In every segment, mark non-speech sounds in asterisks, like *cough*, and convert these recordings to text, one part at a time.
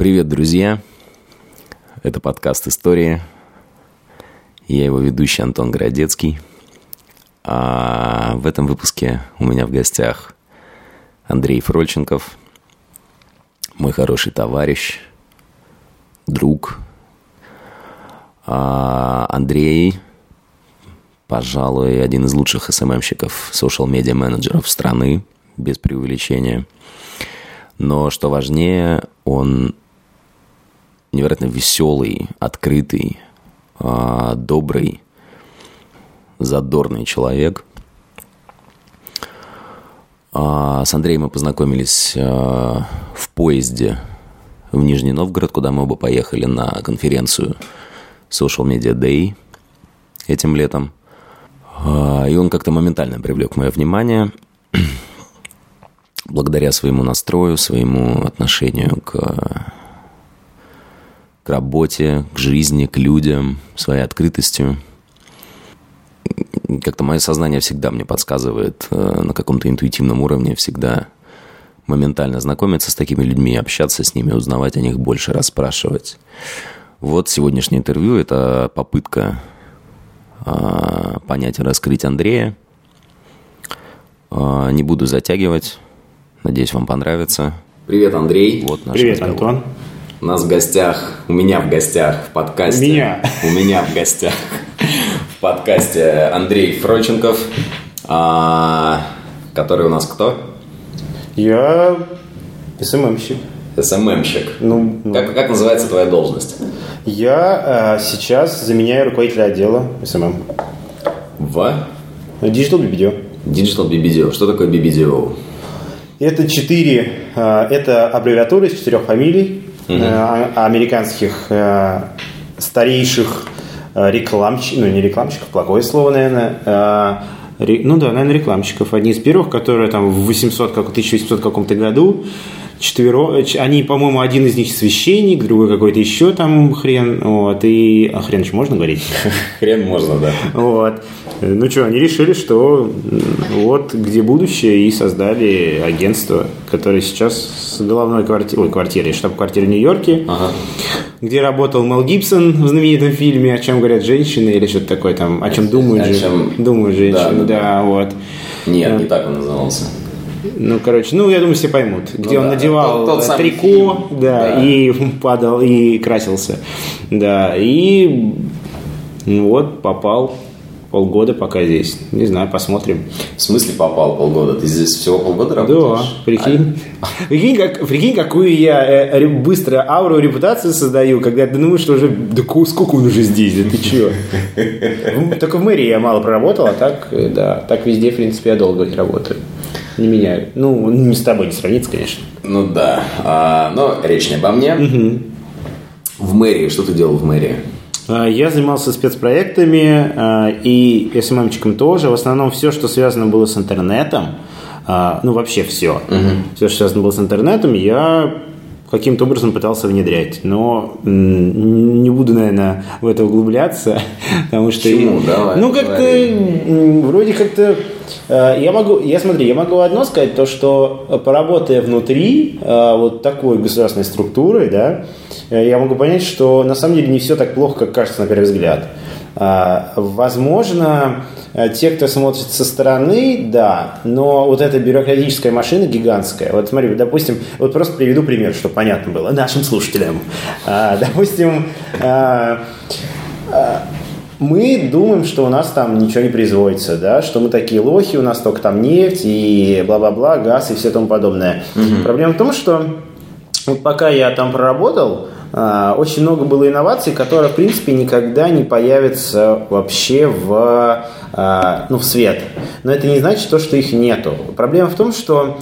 Привет, друзья! Это подкаст «История». Я его ведущий Антон Городецкий. А в этом выпуске у меня в гостях Андрей Фрольченков, мой хороший товарищ, друг. А Андрей, пожалуй, один из лучших СММщиков, social-медиа менеджеров страны, без преувеличения. Но что важнее, он невероятно веселый, открытый, а, добрый, задорный человек. А, с Андреем мы познакомились а, в поезде в Нижний Новгород, куда мы оба поехали на конференцию Social Media Day этим летом. И он как-то моментально привлек мое внимание *clears throat* благодаря своему настрою, своему отношению к к работе, к жизни, к людям, своей открытостью. Как-то мое сознание всегда мне подсказывает э, на каком-то интуитивном уровне, всегда моментально знакомиться с такими людьми, общаться с ними, узнавать о них больше, расспрашивать. Вот сегодняшнее интервью – это попытка э, понять и раскрыть Андрея. Э, не буду затягивать. Надеюсь, вам понравится. Привет, Андрей. Вот наш Привет, разговор. Антон. У нас в гостях, у меня в гостях в подкасте. У меня. У меня в гостях в подкасте Андрей Фройченков, а, который у нас кто? Я СММщик. СММщик. Ну, ну. Как, как называется твоя должность? Я а, сейчас заменяю руководителя отдела СММ. В? Digital BBDO. Digital BBDO. Что такое BBDO? Это четыре, а, это аббревиатуры из четырех фамилий угу. американских э, старейших э, рекламщиков, ну не рекламщиков, плохое слово, наверное, ну да, наверное, рекламщиков. Одни из первых, которые там в 800, как, 1800 каком-то году четверо, они, по-моему, один из них священник, другой какой-то еще там хрен, вот, и, а хрен еще можно говорить? *laughs* Хрен можно, да. Вот. Ну что, они решили, что вот где будущее, и создали агентство, которое сейчас с головной квартирой, ой, квартирой, штаб-квартиры в Нью-Йорке, ага. где работал Мел Гибсон в знаменитом фильме «О чем говорят женщины» или что-то такое там, «О чем думают, о чем... думают женщины», да, да, да, вот. Нет, не так он назывался. Ну, короче, ну, я думаю, все поймут. Ну где ну, он да, надевал тот, тот трико, да, да, и *laughs* падал, и красился. Да, и вот попал полгода пока здесь. Не знаю, посмотрим. В смысле попал полгода? Ты здесь всего полгода работаешь? Да, прикинь. А... Прикинь, как, прикинь, какую я э, быстро ауру репутацию создаю, когда ты думаешь, что уже, да сколько он уже здесь, да ты чё? *laughs* Только в мэрии я мало проработал, а так, э, да, так везде, в принципе, я долго работаю не меняю. Ну, не с тобой не сравнится, конечно. Ну да. А, но речь не обо мне. Угу. В мэрии, что ты делал в мэрии? А, я занимался спецпроектами а, и SMM-чиком тоже. В основном все, что связано было с интернетом, а, ну вообще все. Угу. Все, что связано было с интернетом, я каким-то образом пытался внедрять. Но не буду, наверное, в это углубляться, *laughs* потому что... Почему? Давай. Ну, как-то вроде как-то я могу, я смотри, я могу одно сказать, то что э, поработая внутри э, вот такой государственной структуры, да, я могу понять, что на самом деле не все так плохо, как кажется на первый взгляд. Возможно, те, кто смотрит со стороны, да, но вот эта бюрократическая машина гигантская. Вот смотри, допустим, вот просто приведу пример, чтобы понятно было нашим слушателям. Допустим, мы думаем, что у нас там ничего не производится, да, что мы такие лохи, у нас только там нефть и бла-бла-бла, газ и все тому подобное. Угу. Проблема в том, что вот пока я там проработал, а, очень много было инноваций, которые, в принципе, никогда не появятся вообще в, а, ну, в свет. Но это не значит то, что их нету. Проблема в том, что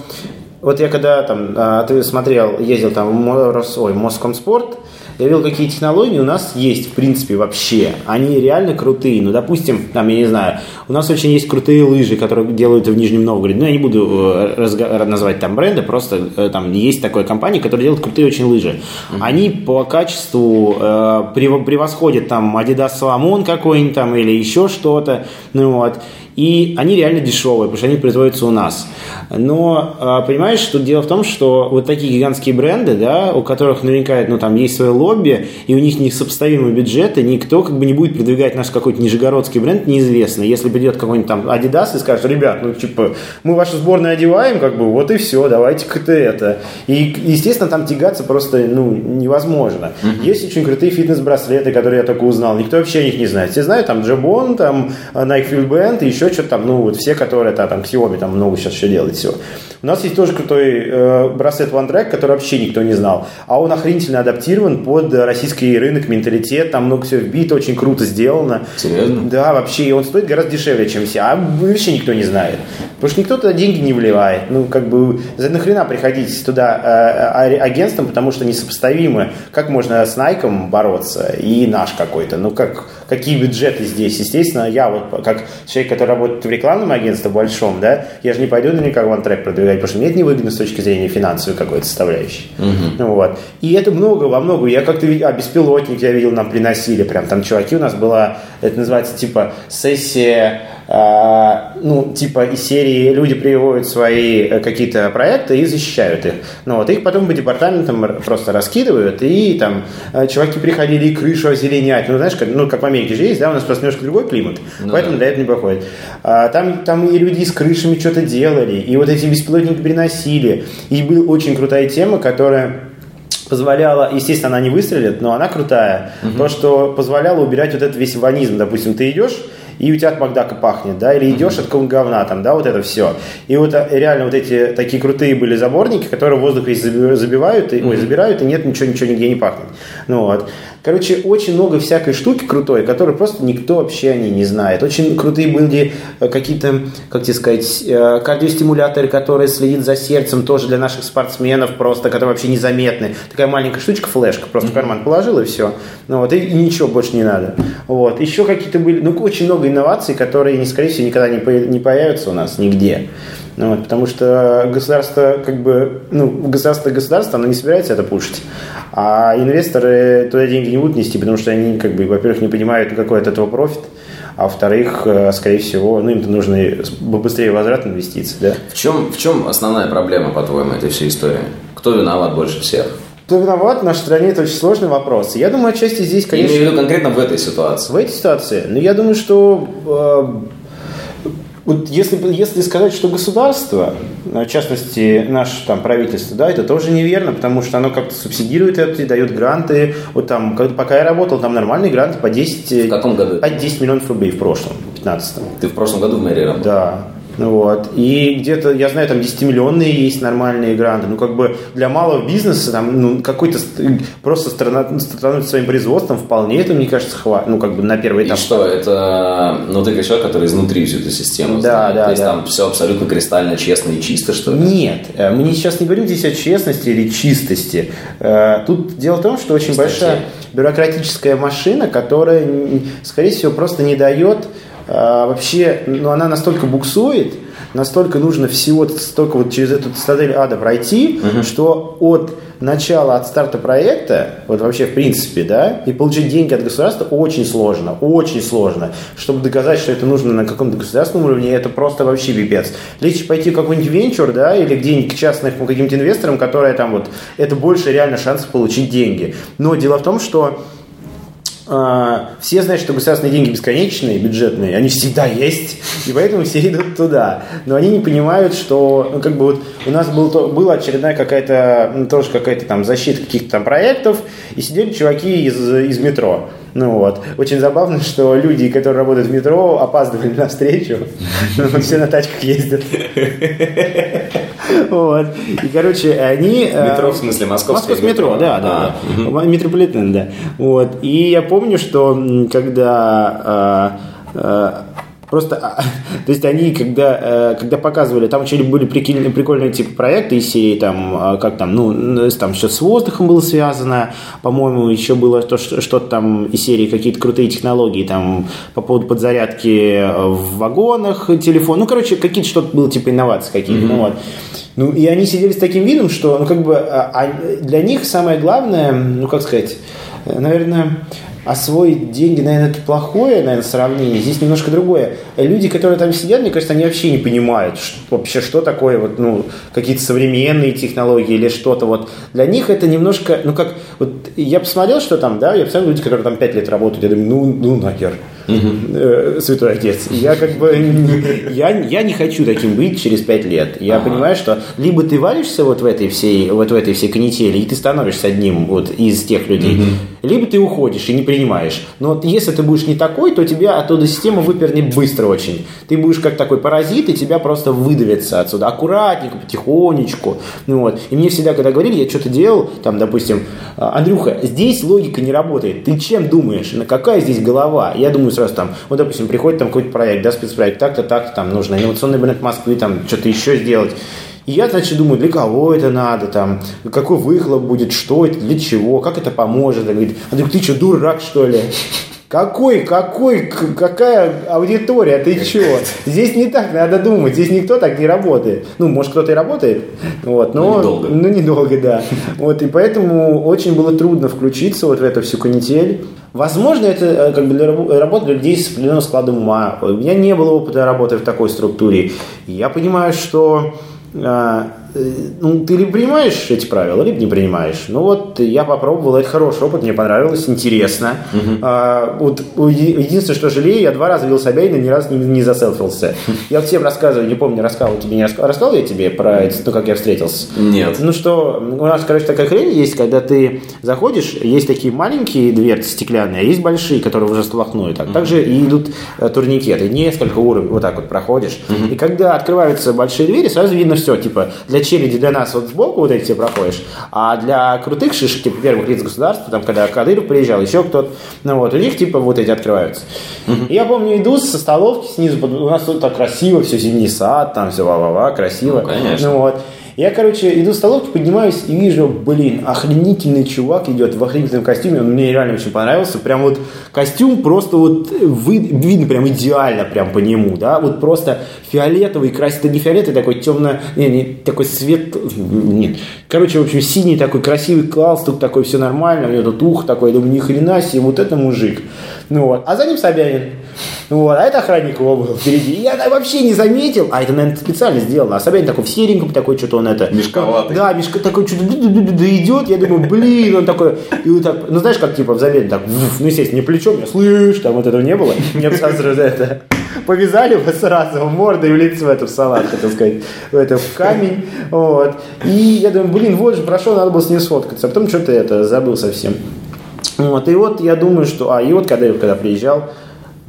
вот я когда там, а, ты смотрел, ездил там в Москомспорт, я видел, какие технологии у нас есть, в принципе, вообще. Они реально крутые. Ну, допустим, там, я не знаю, у нас очень есть крутые лыжи, которые делают в Нижнем Новгороде. Ну, я не буду э, разго- назвать там бренды, просто э, там есть такая компания, которая делает крутые очень лыжи. Они по качеству э, превосходят там Adidas Salomon какой-нибудь там или еще что-то. Ну, вот. И они реально дешевые, потому что они производятся у нас. Но, а, понимаешь, что дело в том, что вот такие гигантские бренды, да, у которых наверняка ну, там есть свое лобби, и у них несопоставимые бюджеты, никто как бы не будет продвигать наш какой-то нижегородский бренд, неизвестно. Если придет какой-нибудь там Adidas и скажет, ребят, ну, типа, мы вашу сборную одеваем, как бы, вот и все, давайте-ка это. И, естественно, там тягаться просто, ну, невозможно. Uh-huh. Есть очень крутые фитнес-браслеты, которые я только узнал. Никто вообще о них не знает. Все знают, там, Джебон, там, Nike Field Band и еще что-то там, ну, вот все, которые, там, там, Xiaomi, там много сейчас еще делает всего. У нас есть тоже крутой э, браслет One Track, который вообще никто не знал. А он охренительно адаптирован под российский рынок, менталитет. Там много всего вбито, очень круто сделано. Серьезно? Да, вообще. И он стоит гораздо дешевле, чем все. А вообще никто не знает. Потому что никто туда деньги не вливает. Ну, как бы, за нахрена приходить туда э, агентством, потому что несопоставимы. Как можно с Nike бороться и наш какой-то? Ну, как, какие бюджеты здесь? Естественно, я вот, как человек, который работает в рекламном агентстве большом, да, я же не пойду наверняка в OneTrack продвигать, потому что мне это невыгодно с точки зрения финансовой какой-то составляющей. Uh-huh. Вот. И это много во много. Я как-то а, беспилотник я видел, нам приносили прям. Там чуваки у нас была, это называется типа сессия ну, типа из серии люди приводят свои э, какие-то проекты и защищают их. Ну, вот их потом по департаментам просто раскидывают, и там э, чуваки приходили и крышу озеленять. Ну, знаешь, как, ну, как в Америке же есть, да, у нас просто немножко другой климат, ну, поэтому да. для этого не проходит. А, там, там и люди с крышами что-то делали, и вот эти беспилотники приносили. И была очень крутая тема, которая позволяла, естественно, она не выстрелит, но она крутая, угу. то, что позволяло убирать вот этот весь ванизм. Допустим, ты идешь, и у тебя от Макдака пахнет, да, или идешь от какого-нибудь говна там, да, вот это все. И вот э, реально вот эти такие крутые были заборники, которые воздух весь забивают, и, ой, забирают, и нет, ничего, ничего нигде не пахнет. Ну вот. Короче, очень много всякой штуки крутой, которой просто никто вообще о ней не знает. Очень крутые были э, какие-то, как тебе сказать, э, кардиостимуляторы, которые следят за сердцем, тоже для наших спортсменов просто, которые вообще незаметны. Такая маленькая штучка, флешка, просто в карман положил и все. Ну, вот, и, и ничего больше не надо. Вот. Еще какие-то были, ну, очень много инноваций, которые, скорее всего, никогда не, по, не появятся у нас нигде. Ну, вот, потому что государство, как бы, ну, государство государство, оно не собирается это пушить. А инвесторы туда деньги не будут нести, потому что они, как бы, во-первых, не понимают, какой от этого профит, а во-вторых, э, скорее всего, ну, им-то нужно быстрее возврат инвестиций, да. В чем, в чем основная проблема, по-твоему, этой всей истории? Кто виноват больше всех? Кто виноват в нашей стране, это очень сложный вопрос. Я думаю, отчасти здесь, конечно... Я имею в виду конкретно в этой ситуации. В этой ситуации? Ну, я думаю, что э, вот если, если сказать, что государство, в частности, наше там, правительство, да, это тоже неверно, потому что оно как-то субсидирует это, дает гранты. Вот там, когда, пока я работал, там нормальные гранты по 10, в каком году? по 10 миллионов рублей в прошлом, в 15 Ты в прошлом году в мэрии работал? Да. Вот. И где-то, я знаю, там 10-миллионные есть нормальные гранты. Ну, как бы для малого бизнеса там, ну, какой-то просто страна, становится своим производством вполне это, мне кажется, хватит. Ну, как бы на первый этап. И что, это, ну, ты как человек, который изнутри всю эту систему да, знает. Да, То есть да. там все абсолютно кристально честно и чисто, что ли? Нет. Э, мы сейчас не говорим здесь о честности или чистости. Э, тут дело в том, что очень Чистоте. большая бюрократическая машина, которая, скорее всего, просто не дает вообще, ну, она настолько буксует, настолько нужно всего столько вот через эту цитадель ада пройти, uh-huh. что от начала, от старта проекта, вот вообще в принципе, да, и получить деньги от государства очень сложно, очень сложно. Чтобы доказать, что это нужно на каком-то государственном уровне, это просто вообще пипец. Легче пойти в какой-нибудь венчур, да, или где-нибудь к частным каким-то инвесторам, которые там вот, это больше реально шансов получить деньги. Но дело в том, что а, все знают, что государственные деньги бесконечные, бюджетные, они всегда есть, и поэтому все идут туда. Но они не понимают, что, ну, как бы вот у нас был, то, была очередная какая-то, ну, тоже какая-то там защита каких-то там проектов, и сидели чуваки из, из метро. Ну вот. Очень забавно, что люди, которые работают в метро, опаздывали на встречу. Все на тачках ездят. *laughs* Вот. И, короче, они... Э, метро, в смысле, московское Московское метро, да, да. А, Метрополитен, да. Вот. И я помню, что когда э, э, Просто, а, *laughs* то есть они, когда, э, когда показывали, там еще были прикольные, прикольные типа проекты из серии, там, а, как там, ну, там что с воздухом было связано, по-моему, еще было то, что-то там из серии какие-то крутые технологии, там, по поводу подзарядки в вагонах, телефон, ну, короче, какие-то что-то было типа инновации какие-то, mm-hmm. ну, вот. Ну, и они сидели с таким видом, что, ну, как бы, а, для них самое главное, ну, как сказать, наверное, освоить деньги, наверное, это плохое, наверное, сравнение. Здесь немножко другое. Люди, которые там сидят, мне кажется, они вообще не понимают что, вообще, что такое вот, ну, какие-то современные технологии или что-то вот. Для них это немножко, ну, как, вот я посмотрел, что там, да, я посмотрел люди, которые там 5 лет работают, я думаю, ну, ну нахер. Угу. Святой Отец. Я как бы я, я не хочу таким быть через пять лет. Я ага. понимаю, что либо ты валишься вот в этой всей вот в этой всей канители, и ты становишься одним вот из тех людей, угу. Либо ты уходишь и не принимаешь. Но если ты будешь не такой, то тебя оттуда система выпернет быстро очень. Ты будешь как такой паразит, и тебя просто выдавится отсюда. Аккуратненько, потихонечку. Ну вот. И мне всегда, когда говорили, я что-то делал, там, допустим, Андрюха, здесь логика не работает. Ты чем думаешь? На какая здесь голова? Я думаю, сразу там, вот, допустим, приходит там какой-то проект, да, спецпроект, так-то, так-то, там нужно инновационный бренд Москвы, там что-то еще сделать. И я, значит, думаю, для кого это надо, там, какой выхлоп будет, что это, для чего, как это поможет. Он говорит, а ты что, дурак, что ли? Какой, какой, какая аудитория, ты чего? Здесь не так надо думать, здесь никто так не работает. Ну, может, кто-то и работает, вот, но, но недолго. Ну, недолго, да. Вот, и поэтому очень было трудно включиться вот в эту всю канитель. Возможно, это э, как бы для работы для людей с определенным складом ума. У меня не было опыта работы в такой структуре. Я понимаю, что э, Э, ну, ты либо принимаешь эти правила, либо не принимаешь. Ну вот я попробовал, это хороший опыт, мне понравилось, интересно. Угу. А, вот единственное, что жалею, я два раза видел Собянина, ни разу не, не заселфился. *laughs* Я всем рассказываю, не помню, рассказывал тебе, не рассказал, рассказал я тебе про то, как я встретился? Нет. Ну что, у нас, короче, такая хрень есть, когда ты заходишь, есть такие маленькие дверцы стеклянные, а есть большие, которые уже столкнули. Так. Угу. Также и идут э, турникеты, несколько уровней, вот так вот проходишь. Угу. И когда открываются большие двери, сразу видно все, типа, для для челяди для нас вот сбоку вот эти все проходишь, а для крутых шишек, типа первых лиц государства, там, когда Кадыров приезжал, еще кто-то, ну вот, у них типа вот эти открываются. Uh-huh. Я помню, иду со столовки снизу, у нас тут так красиво, все зимний сад, там все ва-ва-ва, красиво. Ну, конечно. Ну, вот. Я, короче, иду в столовку, поднимаюсь и вижу, блин, охренительный чувак идет в охренительном костюме, он мне реально очень понравился. Прям вот костюм просто вот вы, видно прям идеально прям по нему, да, вот просто фиолетовый, красивый, не фиолетовый, такой темно, не, не, такой свет, нет, короче, в общем, синий такой красивый тут такой, все нормально, у него тут ух такой, я думаю, ни хрена себе, вот это мужик. Ну вот, а за ним Собянин. Вот, а это охранник его был впереди. И я вообще не заметил, а это, наверное, специально сделано. А Собянин такой в сереньком, такой что-то он это... Мешковатый. Да, мешка такой что-то идет, я думаю, блин, он такой... И вот так, ну знаешь, как типа в Забеде, так, ну, естественно, не плечом, я слышь, там вот этого не было. Мне сразу это повязали его сразу в морду и в лицо в эту салат, хотел сказать, в это в камень. Вот. И я думаю, блин, вот же прошел, надо было с ним сфоткаться. А потом что-то это забыл совсем. Вот. И вот я думаю, что... А, и вот когда, когда приезжал,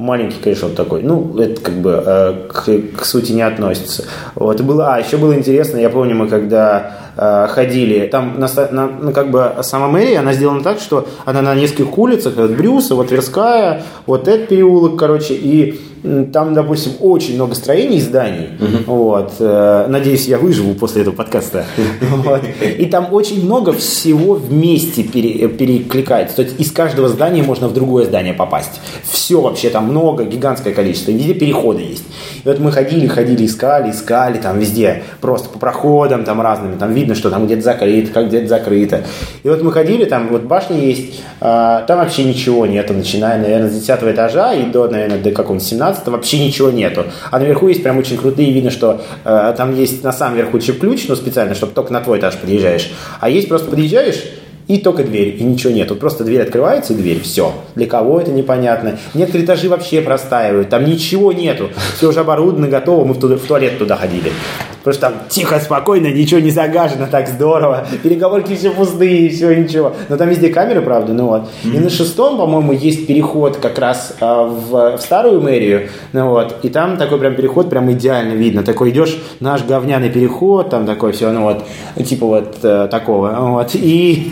маленький, вот такой. Ну, это как бы э, к, к сути не относится. Вот, было, а, еще было интересно, я помню, мы когда э, ходили, там, на, на, ну, как бы сама мэрия, она сделана так, что она на нескольких улицах, вот Брюса, вот Тверская, вот этот переулок, короче, и там, допустим, очень много строений и зданий. Угу. Вот. Э, надеюсь, я выживу после этого подкаста. *laughs* Вот. И там очень много всего вместе пере, перекликается. То есть из каждого здания можно в другое здание попасть. Все вообще там много, гигантское количество. Везде переходы есть. И вот мы ходили, ходили, искали, искали там везде. Просто по проходам там разными. Там видно, что там где-то закрыто, как где-то закрыто. И вот мы ходили, там вот башня есть, а, там вообще ничего нету, начиная, наверное, с 10 этажа и до, наверное, до какого-нибудь 17 12 вообще ничего нету. А наверху есть прям очень крутые, видно, что э, там есть на самом верху чип-ключ, но специально, чтобы только на твой этаж подъезжаешь. А есть просто подъезжаешь, и только дверь, и ничего нет. Вот просто дверь открывается, и дверь, все. Для кого это непонятно. Некоторые этажи вообще простаивают, там ничего нету. Все уже оборудовано, готово, мы в, туда, в туалет туда ходили. Потому что там тихо, спокойно, ничего не загажено, так здорово. Переговорки все пустые, все, ничего. Но там везде камеры, правда, ну вот. Mm-hmm. И на шестом, по-моему, есть переход как раз а, в, в старую мэрию, ну вот. И там такой прям переход прям идеально видно. Такой идешь, наш говняный переход, там такой все, ну вот, типа вот э, такого. Вот. И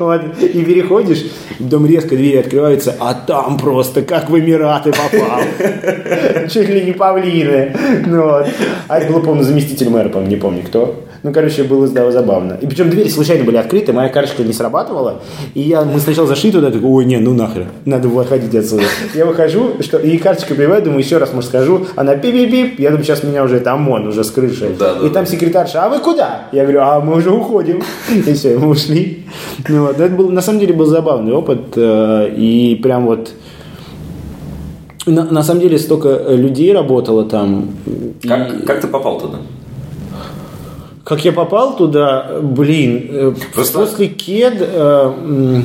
Вот, и переходишь, дом резко двери открываются, а там просто как в Эмираты попал. Чуть ли не павлины. Ну, вот. А это был, по-моему, заместитель мэра, по-моему, не помню кто. Ну, короче, было да, забавно. И причем двери случайно были открыты, моя карточка не срабатывала. И я, мы сначала зашли туда, такой, ой, не, ну нахрен, надо выходить отсюда. Я выхожу, что, и карточка прибывает, думаю, еще раз, может, скажу. Она пип-пип-пип, я думаю, сейчас меня уже там он, уже с крыши. Да, да, и там секретарша, а вы куда? Я говорю, а мы уже уходим. И все, мы ушли. Ну, Вот, это был, на самом деле был забавный опыт, э, и прям вот на, на самом деле столько людей работало там. Как, и... как ты попал туда? Как я попал туда, блин, э, Просто... после КЕД, э,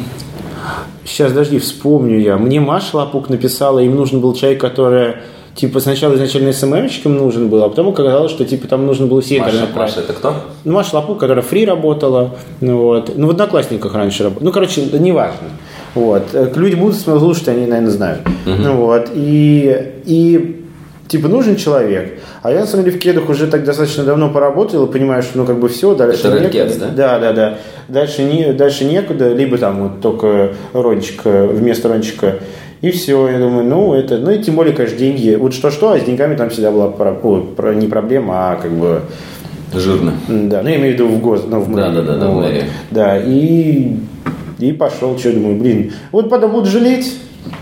сейчас, подожди, вспомню я, мне Маша Лапук написала, им нужен был человек, который типа сначала изначально СММщиком нужен был, а потом оказалось, что типа там нужно было все Маша, Маша, это кто? Ну, Маша Лапук, которая фри работала, ну, вот, ну в Одноклассниках раньше работала, ну, короче, неважно. Вот. Э, люди будут слушать, они, наверное, знают. Uh-huh. Ну, вот. И, и типа нужен человек. А я на самом деле в кедах уже так достаточно давно поработал и понимаю, что ну как бы все, дальше Это некуда. Kids, да? Да, да, да. Дальше, не, дальше некуда, либо там вот только рончик вместо рончика. И все, я думаю, ну это, ну и тем более, конечно, деньги. Вот что-что, а с деньгами там всегда была про, о, про, не проблема, а как бы Жирно. Да, ну я имею в виду в гос, ну в мэрии. Да, да, да, да, ну, в мэрии. Да, и и пошел, что думаю, блин, вот потом будут жалеть,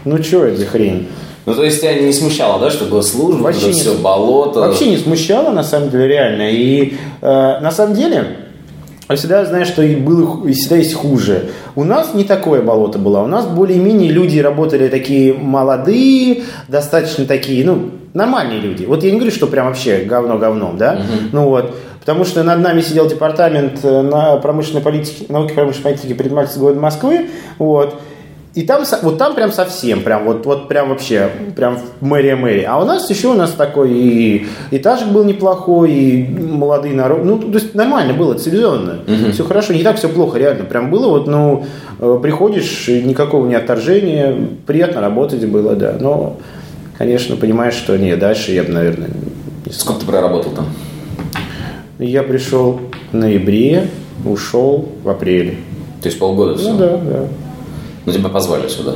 ну что это за хрень? Ну, то есть тебя не смущало, да, что госслужба, вообще не, все болото? Вообще не смущало, на самом деле, реально. И э, на самом деле, я всегда знаю, что и, было, и всегда есть хуже. У нас не такое болото было. У нас более-менее люди работали такие молодые, достаточно такие, ну, нормальные люди. Вот я не говорю, что прям вообще говно говном, да? Uh-huh. Ну вот. Потому что над нами сидел департамент э, на промышленной политике, науки промышленной политики предпринимательства города Москвы. Вот. И там, вот там прям совсем, прям вот, вот прям вообще, прям мэрия мэрия. А у нас еще у нас такой и этажик был неплохой, и молодые народ. Ну, то есть нормально было, цивилизованно. Угу. Все хорошо, не так все плохо, реально. Прям было вот, ну, э, приходишь, никакого не отторжения, приятно работать было, да. Но, конечно, понимаешь, что нет, дальше я бы, наверное, не Сколько ты проработал там? Я пришел в ноябре, ушел в апреле. То есть полгода все? Ну да, да. Но тебя позвали сюда?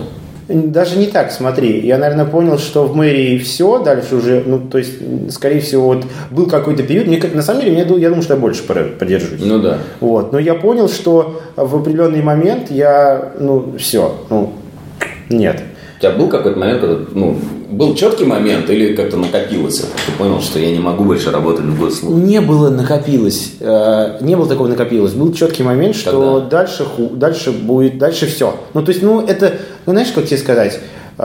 Даже не так, смотри. Я, наверное, понял, что в мэрии все, дальше уже, ну, то есть, скорее всего, вот был какой-то период, мне, на самом деле, мне, я думаю, что я больше продержусь. Ну да. Вот. Но я понял, что в определенный момент я, ну, все, ну, нет. У тебя был какой-то момент, когда, ну, был четкий момент или как-то накопилось? Ты понял, что я не могу больше работать в госслужбе? Не было накопилось. Э, не было такого накопилось. Был четкий момент, что Тогда? дальше, дальше будет, дальше все. Ну, то есть, ну, это, ну, знаешь, как тебе сказать, э,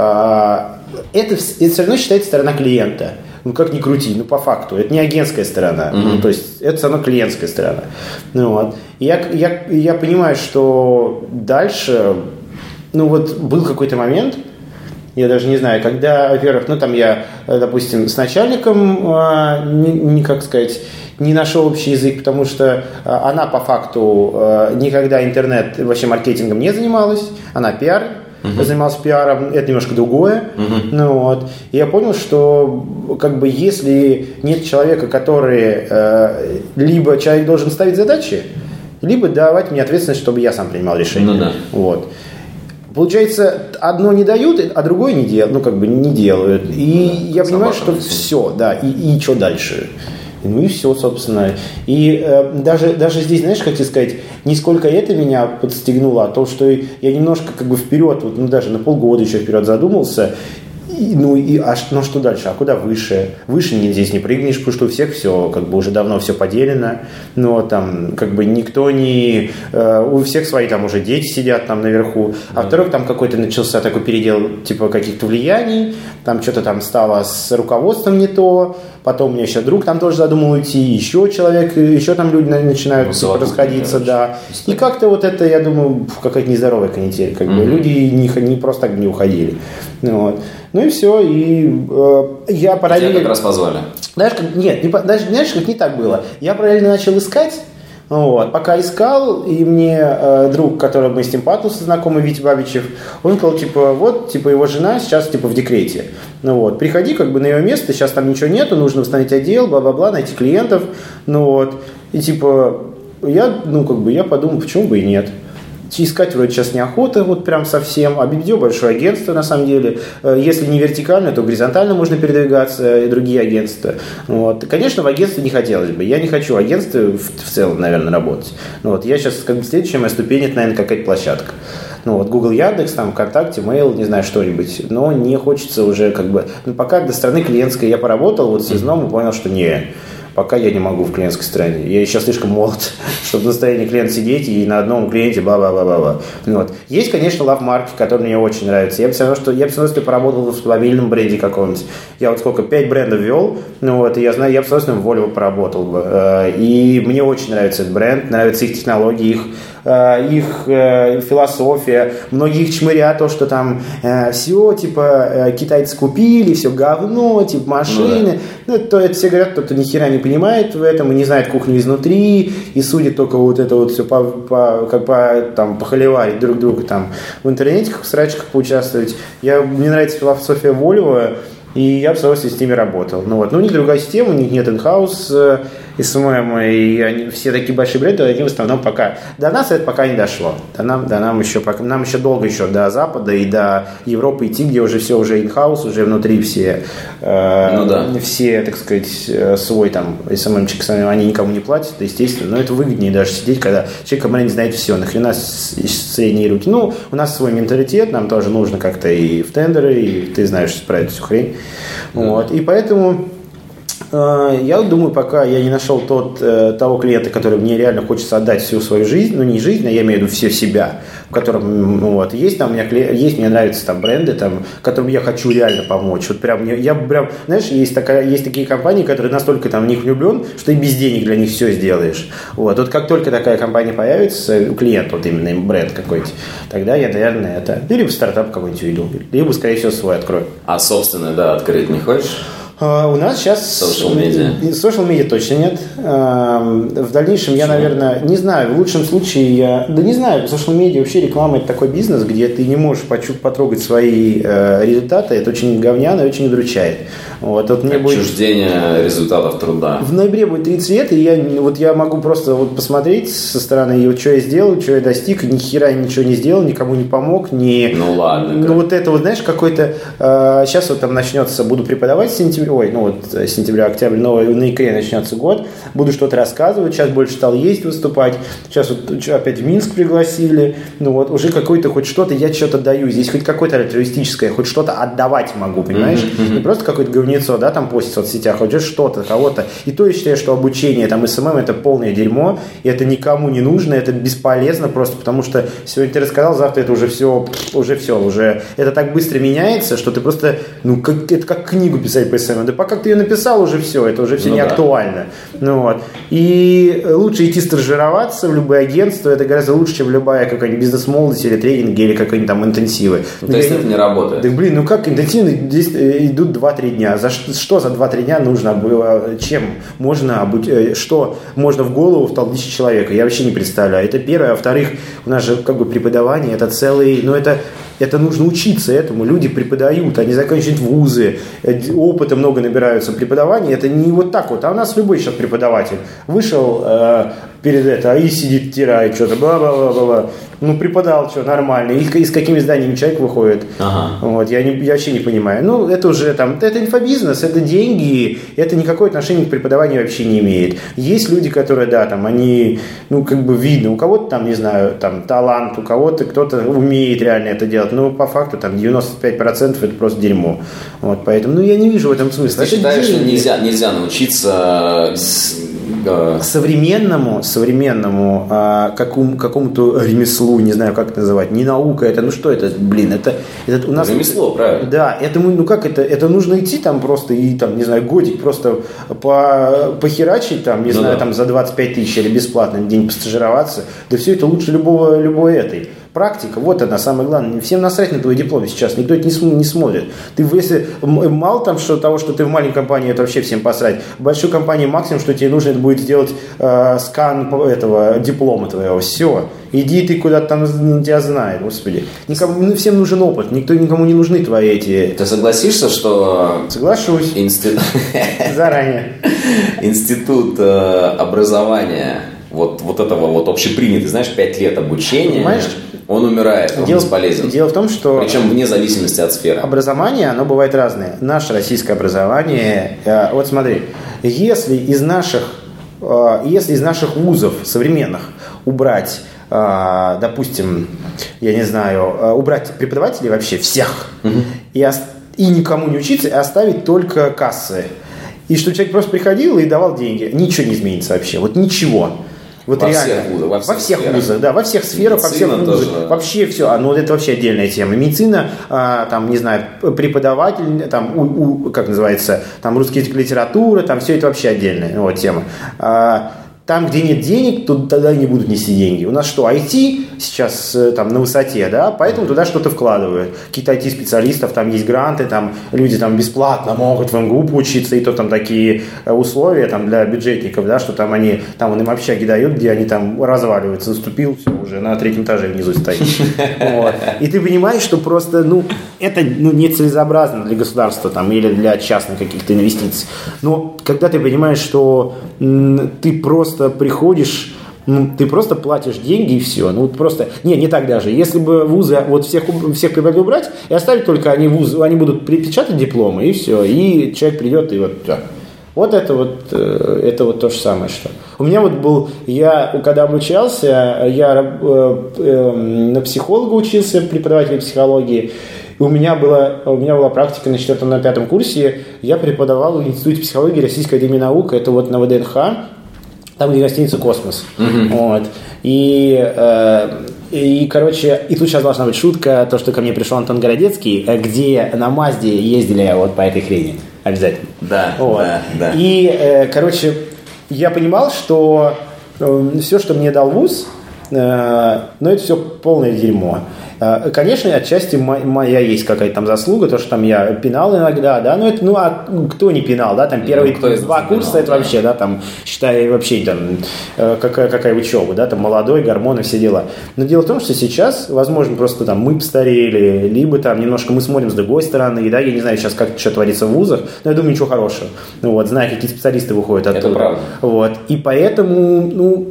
это, это все равно считается сторона клиента. Ну, как ни крути, ну, по факту. Это не агентская сторона. Mm-hmm. Ну, то есть, это все равно клиентская сторона. Ну, вот. Я, я, я понимаю, что дальше, ну, вот был какой-то момент, я даже не знаю, когда, во-первых, ну там я, э, допустим, с начальником, а, не, не как сказать, не нашел общий язык, потому что а, она по факту а, никогда интернет вообще маркетингом не занималась, она пиар, uh-huh. занималась пиаром, это немножко другое. Uh-huh. Ну, вот. И я понял, что как бы если нет человека, который э, либо человек должен ставить задачи, либо давать мне ответственность, чтобы я сам принимал решения. Ну, да. Вот. Получается, одно не дают, а другое не делают, ну, как бы не делают. И да, я понимаю, что все, да, и, и что дальше? Ну и все, собственно. И э, даже, даже здесь, знаешь, тебе сказать, не сколько это меня подстегнуло, а то, что я немножко как бы вперед, вот, ну даже на полгода еще вперед задумался, и, ну и а ну, что дальше? А куда выше? Выше не, здесь не прыгнешь, потому что у всех все как бы уже давно все поделено. Но там как бы никто не... Э, у всех свои там уже дети сидят там наверху. А во-вторых, там какой-то начался такой передел типа каких-то влияний. Там что-то там стало с руководством не то. Потом у меня еще друг там тоже задумал уйти. Еще человек, еще там люди начинают ну, типа, расходиться, да. И как-то вот это, я думаю, какая-то нездоровая канитель. Как mm-hmm. бы люди не, не просто так не уходили. Вот. Ну и все, и э, я параллельно... Тебя как раз позвали. Знаешь, как, нет, не, даже, знаешь, как не так было. Я параллельно начал искать, вот. Пока искал, и мне э, друг, который мы с ним патуса знакомый, Витя Бабичев, он сказал, типа, вот, типа, его жена сейчас, типа, в декрете. Ну вот, приходи, как бы, на ее место, сейчас там ничего нету, нужно восстановить отдел, бла-бла-бла, найти клиентов, ну вот. И, типа, я, ну, как бы, я подумал, почему бы и нет искать вроде сейчас неохота, вот прям совсем. А BBDO большое агентство, на самом деле. Э, если не вертикально, то горизонтально можно передвигаться и другие агентства. Вот. Конечно, в агентстве не хотелось бы. Я не хочу в агентстве в, в целом, наверное, работать. Ну, вот. Я сейчас, как бы, следующая моя ступень, это, наверное, какая-то площадка. Ну, вот Google, Яндекс, там, ВКонтакте, Mail, не знаю, что-нибудь. Но не хочется уже, как бы... Ну, пока до страны клиентской я поработал, вот с Изном и понял, что не пока я не могу в клиентской стороне. Я еще слишком молод, *laughs* чтобы на стороне клиента сидеть и на одном клиенте бла-бла-бла-бла. Ну, вот. Есть, конечно, лав-марки, которые мне очень нравятся. Я бы все равно, что я бы с удовольствием поработал в автомобильном бренде каком-нибудь. Я вот сколько, пять брендов вел, ну вот, и я знаю, я бы с удовольствием в Volvo поработал бы. Э, и мне очень нравится этот бренд, нравятся их технологии, их их э, философия. Многие их чмырят то, что там э, все, типа, китайцы купили, все говно, типа, машины. Ну, да. ну, то это все говорят, кто-то ни хера не понимает в этом и не знает кухню изнутри, и судит только вот это вот все по, по, как по, там, похоливарить друг друга там в интернете, в срачках поучаствовать. Я, мне нравится философия Volvo, и я бы с удовольствием с ними работал. Ну, вот. ну, у них другая система, у них нет in-house СММ, и они, все такие большие бренды, они в основном пока... До нас это пока не дошло. До нам, до нам, еще, пока, нам еще долго еще до Запада и до Европы идти, где уже все уже in-house, уже внутри все, э, ну, да. все, так сказать, э, свой там СММчик, они никому не платят, естественно, но это выгоднее даже сидеть, когда человек команде знает все, нахрена средние руки. Ну, у нас свой менталитет, нам тоже нужно как-то и в тендеры, и ты знаешь про эту всю хрень. Да. Вот. И поэтому я думаю, пока я не нашел тот, э, того клиента, который мне реально хочется отдать всю свою жизнь, ну не жизнь, а я имею в виду все себя, в котором, ну, вот, есть там у меня, есть, мне нравятся там бренды, там, которым я хочу реально помочь. Вот прям, я прям, знаешь, есть, такая, есть такие компании, которые настолько там в них влюблен, что ты без денег для них все сделаешь. Вот, вот как только такая компания появится, у клиента вот именно бренд какой-то, тогда я, наверное, это, либо стартап какой-нибудь уйду, либо, скорее всего, свой открою. А собственно, да, открыть не хочешь? А, у нас сейчас... Social media. Social media точно нет. В дальнейшем Почему? я, наверное, не знаю, в лучшем случае я... Да не знаю, social media вообще реклама это такой бизнес, где ты не можешь потрогать свои э, результаты. Это очень говняно и очень удручает. Вот, вот мне Отчуждение будет... результатов труда. В ноябре будет 30 лет, и я, вот я могу просто вот посмотреть со стороны, и вот что я сделал, что я достиг, ни хера ничего не сделал, никому не помог, ни... Ну ладно. Ну вот это вот, знаешь, какой-то... Сейчас вот там начнется, буду преподавать в сентябре, ой, ну вот э, сентября-октябрь, новый, на икре начнется год, буду что-то рассказывать, сейчас больше стал есть, выступать, сейчас вот опять в Минск пригласили, ну вот уже какой-то хоть что-то, я что-то даю, здесь хоть какое-то альтруистическое, хоть что-то отдавать могу, понимаешь? Mm-hmm, mm-hmm. Не просто какое-то говнецо, да, там постить в соцсетях, хоть что-то, кого-то. И то я считаю, что обучение, там, СММ это полное дерьмо, и это никому не нужно, это бесполезно просто, потому что сегодня ты рассказал, завтра это уже все, уже все, уже это так быстро меняется, что ты просто, ну, как, это как книгу писать по СММ, да пока ты ее написал, уже все, это уже все ну, не да. актуально. Ну, вот. И лучше идти стажироваться в любое агентство, это гораздо лучше, чем любая какая-нибудь бизнес-молодость или тренинги, или какие-нибудь там интенсивы. Ну, то есть это не работает? Да блин, ну как интенсивно здесь э, идут 2-3 дня. За что за 2-3 дня нужно было, чем можно обуть, э, что можно в голову втолдить человека? Я вообще не представляю. Это первое. А во-вторых, у нас же как бы преподавание, это целый, ну это это нужно учиться этому. Люди преподают, они заканчивают вузы, э, опыта много набираются. Преподавание это не вот так вот. А у нас любой сейчас преподаватель вышел э, перед это и сидит, тирает что-то, бла-бла-бла-бла ну, преподал, что, нормально. И, и с какими зданиями человек выходит. Ага. Вот, я, не, я вообще не понимаю. Ну, это уже там, это инфобизнес, это деньги, это никакое отношение к преподаванию вообще не имеет. Есть люди, которые, да, там, они, ну, как бы видно, у кого-то там, не знаю, там, талант, у кого-то кто-то умеет реально это делать, но по факту там 95% это просто дерьмо. Вот, поэтому, ну, я не вижу в этом смысла. Ты это считаешь, деньги. что нельзя, нельзя научиться современному, современному а, какому, какому-то ремеслу, не знаю, как это называть, не наука, это, ну что это, блин, это, это у нас... Ремесло, правильно. Да, это, ну как это, это нужно идти там просто и там, не знаю, годик просто по, похерачить там, не ну знаю, да. там за 25 тысяч или бесплатно день постажироваться, да все это лучше любого, любой этой. Практика, вот она самое главное. Всем насрать на твой диплом сейчас, никто это не, не смотрит. Ты, если мало там что, того, что ты в маленькой компании, это вообще всем посрать. В большой компании максимум, что тебе нужно, это будет сделать э, скан этого диплома твоего. Все. Иди ты куда-то там тебя знает, господи. Никому, ну, всем нужен опыт, никто никому не нужны твои эти... Ты согласишься, что... Соглашусь. Институт... *laughs* Заранее. Институт э, образования вот, вот этого вот общепринятый, знаешь, пять лет обучения... Понимаешь? Он умирает, он дело, бесполезен. Дело в том, что... Причем вне зависимости от сферы. Образование, оно бывает разное. Наше российское образование... Э, вот смотри, если из наших, э, если из наших вузов современных убрать, э, допустим, я не знаю, убрать преподавателей вообще всех угу. и, и никому не учиться, и оставить только кассы, и что человек просто приходил и давал деньги. Ничего не изменится вообще. Вот ничего. Вот во реально. Всех вузах, во всех, во всех сферах. вузах, да, во всех сферах, Медицина во всех вузах. тоже. Вообще все. А, ну, это вообще отдельная тема. Медицина, а, там, не знаю, преподаватель, там, у, у- как называется, там, русский язык, литература, там, все это вообще отдельная вот, тема. А, там, где нет денег, то тогда не будут нести деньги. У нас что, IT сейчас э, там на высоте, да, поэтому туда что-то вкладывают. Какие-то IT-специалистов, там есть гранты, там люди там бесплатно могут в МГУ поучиться, и то там такие э, условия там для бюджетников, да, что там они, там он им общаги дают, где они там разваливаются, наступил, все, уже на третьем этаже внизу стоит. *laughs* Вот. И ты понимаешь, что просто, ну, это ну, нецелесообразно для государства там, или для частных каких-то инвестиций. Но когда ты понимаешь, что ты просто приходишь ну, ты просто платишь деньги и все. Ну, вот просто... Не, не так даже. Если бы вузы вот всех, всех преподавателей убрать и оставить только они вузы, они будут печатать дипломы, и все. И человек придет, и вот всё. Вот это вот, э, это вот то же самое, что. У меня вот был, я когда обучался, я э, э, на психолога учился, преподаватель психологии. У меня была, у меня была практика на четвертом, на пятом курсе. Я преподавал в Институте психологии Российской Академии Наук, это вот на ВДНХ, там, где гостиница «Космос». Вот. И, э, и, короче, и тут сейчас должна быть шутка, то, что ко мне пришел Антон Городецкий, э, где на Мазде ездили вот по этой хрени. Обязательно. Да, Вот. да, да. И, э, короче, я понимал, что все, что мне дал вуз, э, ну, это все полное дерьмо. Э, Конечно, отчасти мо- моя есть какая-то там заслуга, то, что там я пинал иногда, да, ну, это, ну, а кто не пинал, да, там первые Ну, кто два курса, пинал, это да. вообще, да, там, считай, вообще, там, э, какая, какая учеба, да, там, молодой, гормоны, все дела. Но дело в том, что сейчас, возможно, просто там мы постарели, либо там немножко мы смотрим с другой стороны, да, я не знаю сейчас, как что творится в вузах, но я думаю, ничего хорошего. Ну, вот, знаю, какие специалисты выходят Это оттуда. правда. Вот, и поэтому, ну,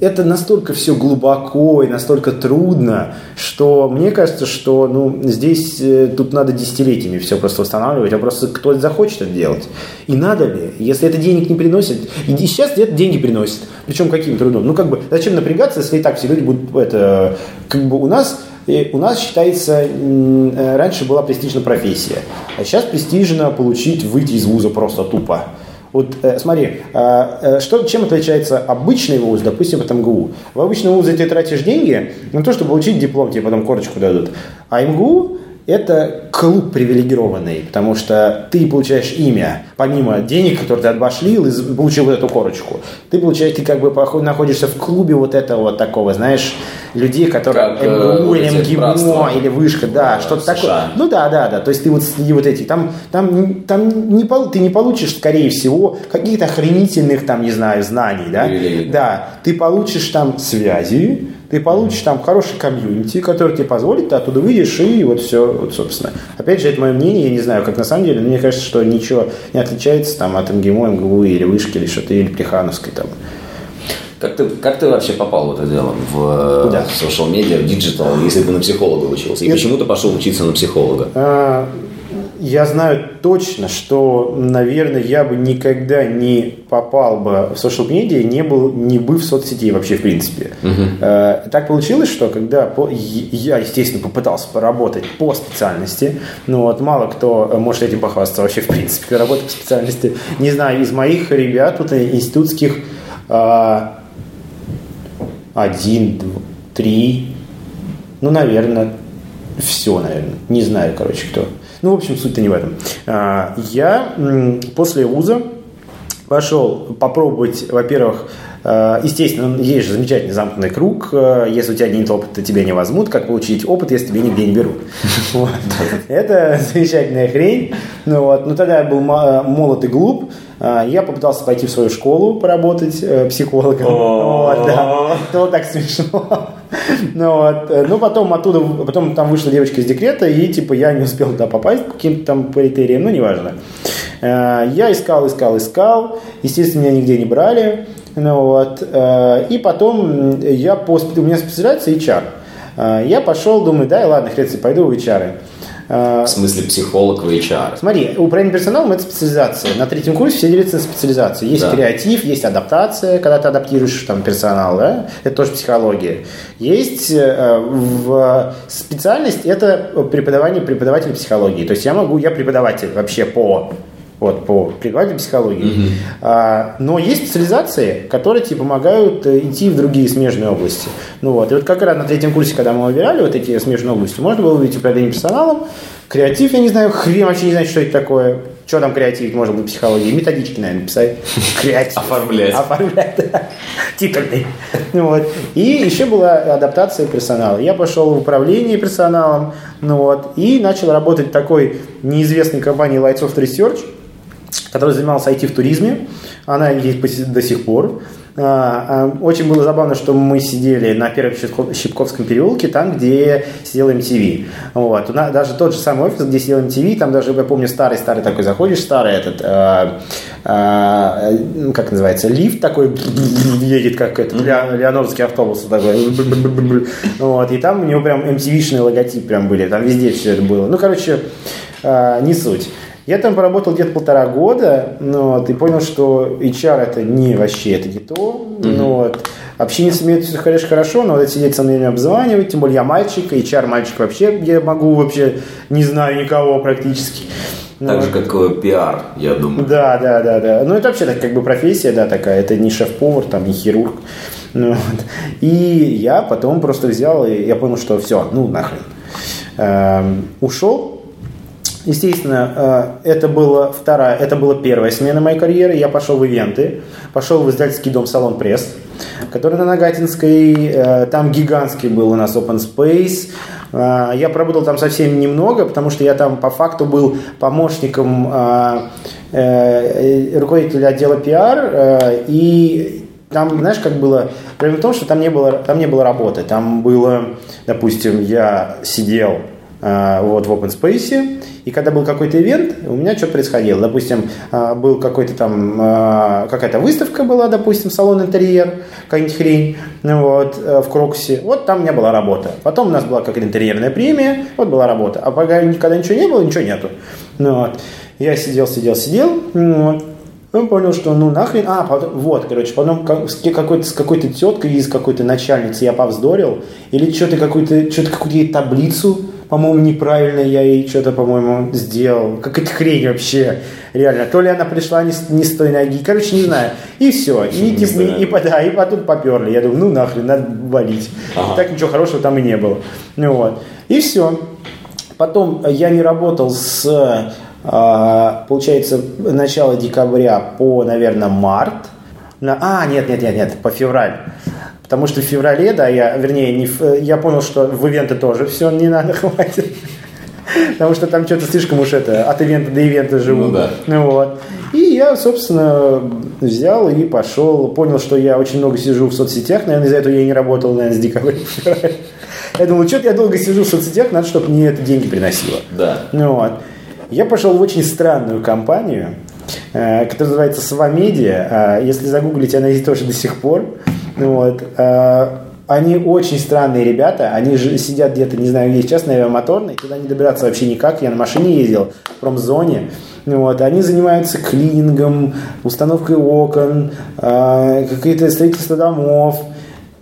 это настолько все глубоко и настолько трудно, что мне кажется, что ну, здесь э, тут надо десятилетиями все просто восстанавливать, а просто кто захочет это делать. И надо ли, если это денег не приносит, и сейчас это деньги приносит, причем каким трудом. Ну, как бы, зачем напрягаться, если и так все люди будут, это, как бы у нас и у нас считается, э, раньше была престижная профессия, а сейчас престижно получить, выйти из вуза просто тупо. Вот э, смотри, э, э, что, чем отличается обычный вуз, допустим, от МГУ? В обычном вузе ты тратишь деньги на то, чтобы получить диплом, тебе потом корочку дадут. А МГУ это клуб привилегированный, потому что ты получаешь имя, помимо денег, которые ты отбашлил и получил вот эту корочку. Ты получаешь, ты как бы находишься в клубе вот этого вот такого, знаешь, людей, которые Как, э, МГУ или эти МГИМО или вышка, да, что-то такое. Ну да, да, да. То есть ты вот среди вот этих, там, там, там не, ты не получишь, скорее всего, каких-то охренительных, там, не знаю, знаний, да? Привилегий. Да. Ты получишь там связи, ты получишь там хороший комьюнити, который тебе позволит, ты оттуда выйдешь и вот все, вот, собственно. Опять же, это мое мнение, я не знаю, как на самом деле, но мне кажется, что ничего не отличается там от МГИМО, МГУ или вышки, или что-то, или Плехановской там. Как ты, как ты вообще попал в это дело? В, в social media, в digital, если ты на психолога учился? И почему ты пошел учиться на психолога? А, Я знаю точно, что, наверное, я бы никогда не попал бы в social media, не был, не бы в соцсети вообще в принципе. Э, Так получилось, что когда по- я, естественно, попытался поработать по специальности, ну вот мало кто э, может этим похвастаться вообще в принципе, работать по специальности. Не знаю, из моих ребят тут э, институтских а, один, дв- три, ну, наверное, все, наверное. Не знаю, короче, кто. Ну, в общем, суть-то не в этом. А, Я после вуза пошел попробовать, во-первых, э, естественно, есть же замечательный замкнутый круг. Э, Если у тебя нет опыта, тебя не возьмут. Как получить опыт, если тебя нигде не берут? *laughs* Это *laughs* замечательная хрень. Ну, вот. Но тогда я был молод и глуп. А, Я попытался пойти в свою школу поработать э, психологом. Вот, да. Это вот так смешно. *laughs* Ну, вот. э, ну, потом оттуда, потом там вышла девочка из декрета, и типа я не успел туда попасть по каким-то там критериям, ну, неважно. Э, Я искал, искал, искал. Естественно, меня нигде не брали. Ну, вот. э, И потом я по, у меня специализация HR. Я пошел, думаю, да, ладно, хрен пойду в HR. Э, В смысле психолог в HR? Смотри, управление персоналом – это специализация. На третьем курсе все делятся на специализацию. Есть Да. креатив, есть адаптация, когда ты адаптируешь там, персонал, да? это тоже психология. Есть э, в специальность – это преподавание преподавателя психологии. То есть я могу, я преподаватель вообще по вот, по преподавателю психологии. Mm-hmm. А, но есть специализации, которые тебе помогают э, идти в другие смежные области. Ну вот, и вот как раз на третьем курсе, когда мы выбирали вот эти смежные области, можно было увидеть управление персоналом, креатив, я не знаю, хрен вообще не знаю, что это такое. Что там креативить можно было психологии? Методички, наверное, писать. *laughs* Креатив. Оформлять. Оформлять, да. Титульный. Ну вот. И еще была адаптация персонала. Я пошел в управление персоналом, ну вот, и начал работать в такой неизвестной компании Lights of Research, которая занималась IT в туризме. Она есть до сих пор. А, а, очень было забавно, что мы сидели на первом Щипковском переулке, там, где сидел MTV. Вот. Даже тот же самый офис, где сидел MTV, там даже, я помню, старый-старый такой, заходишь, старый этот, а, а, как называется, лифт такой едет, как этот, леонордский автобус такой. Вот. И там у него прям MTV-шный логотип прям были, там везде все это было. Ну, короче, не суть. Я там поработал где-то полтора года, ну, вот, и понял, что HR это не вообще, это не то. Mm-hmm. Ну, вот. Общение с ними все конечно хорошо, но вот сидеть со мной обзванивать, тем более я мальчик, HR мальчик вообще, я могу вообще, не знаю никого практически. Ну, так же, как э, пиар, я думаю. Да, да, да, да. Ну, это вообще так, как бы профессия, да, такая. Это не шеф-повар, там, не хирург. Ну, вот. И я потом просто взял, и я понял, что все, ну, нахрен. Эм, ушел, Естественно, э, это была вторая, это была первая смена моей карьеры. Я пошел в ивенты, пошел в издательский дом «Салон Пресс», который на Нагатинской, э, там гигантский был у нас open space. Э, я поработал там совсем немного, потому что я там по факту был помощником руководителя отдела пиар, и там, знаешь, как было, проблема в том, что там не было, там не было работы, там было, допустим, я сидел вот в open space, и когда был какой-то ивент, у меня что происходило. Допустим, а, был какой-то там, а, какая-то выставка была, допустим, салон интерьер, какая-нибудь хрень, вот, э, в Кроксе. Вот там у меня была работа. Потом у нас была какая-то интерьерная премия, вот была работа. А пока никогда ничего не было, ничего нету. Ну, вот. Я сидел, сидел, сидел, вот. Он понял, что ну нахрен, а, потом, вот, короче, потом с какой-то с какой-то теткой из какой-то начальницы я повздорил, или что-то какую-то, что-то какую-то таблицу по-моему, неправильно я ей что-то, по-моему, сделал. Какая-то хрень вообще, реально. То ли она пришла не с, не с той ноги, короче, не знаю. И все. И, типа, и, и, да, и потом поперли. Я думаю, ну нахрен, надо валить. Ага. Так ничего хорошего там и не было. Ну вот. И все. Потом я не работал с, а, получается, начала декабря по, наверное, март. На, а, нет, нет, нет, нет, по февраль. Потому что в феврале, да, я, вернее, не, я понял, что в ивенты тоже все не надо, хватит. Потому что там что-то слишком уж это, от ивента до ивента живу. Ну, да. ну вот. И я, собственно, взял и пошел, понял, что я очень много сижу в соцсетях, наверное, из-за этого я и не работал, наверное, с декабря. Я думал, что-то я долго сижу в соцсетях, надо, чтобы мне это деньги приносило. Да. Ну вот. Я пошел в очень странную компанию, э, которая называется Свамедиа. А если загуглить, она есть тоже до сих пор. Вот. Э, они очень странные ребята, они же сидят где-то, не знаю, где сейчас, на авиамоторной, туда не добираться вообще никак, я на машине ездил, в промзоне, вот, они занимаются клинингом, установкой окон, э, какие-то строительство домов,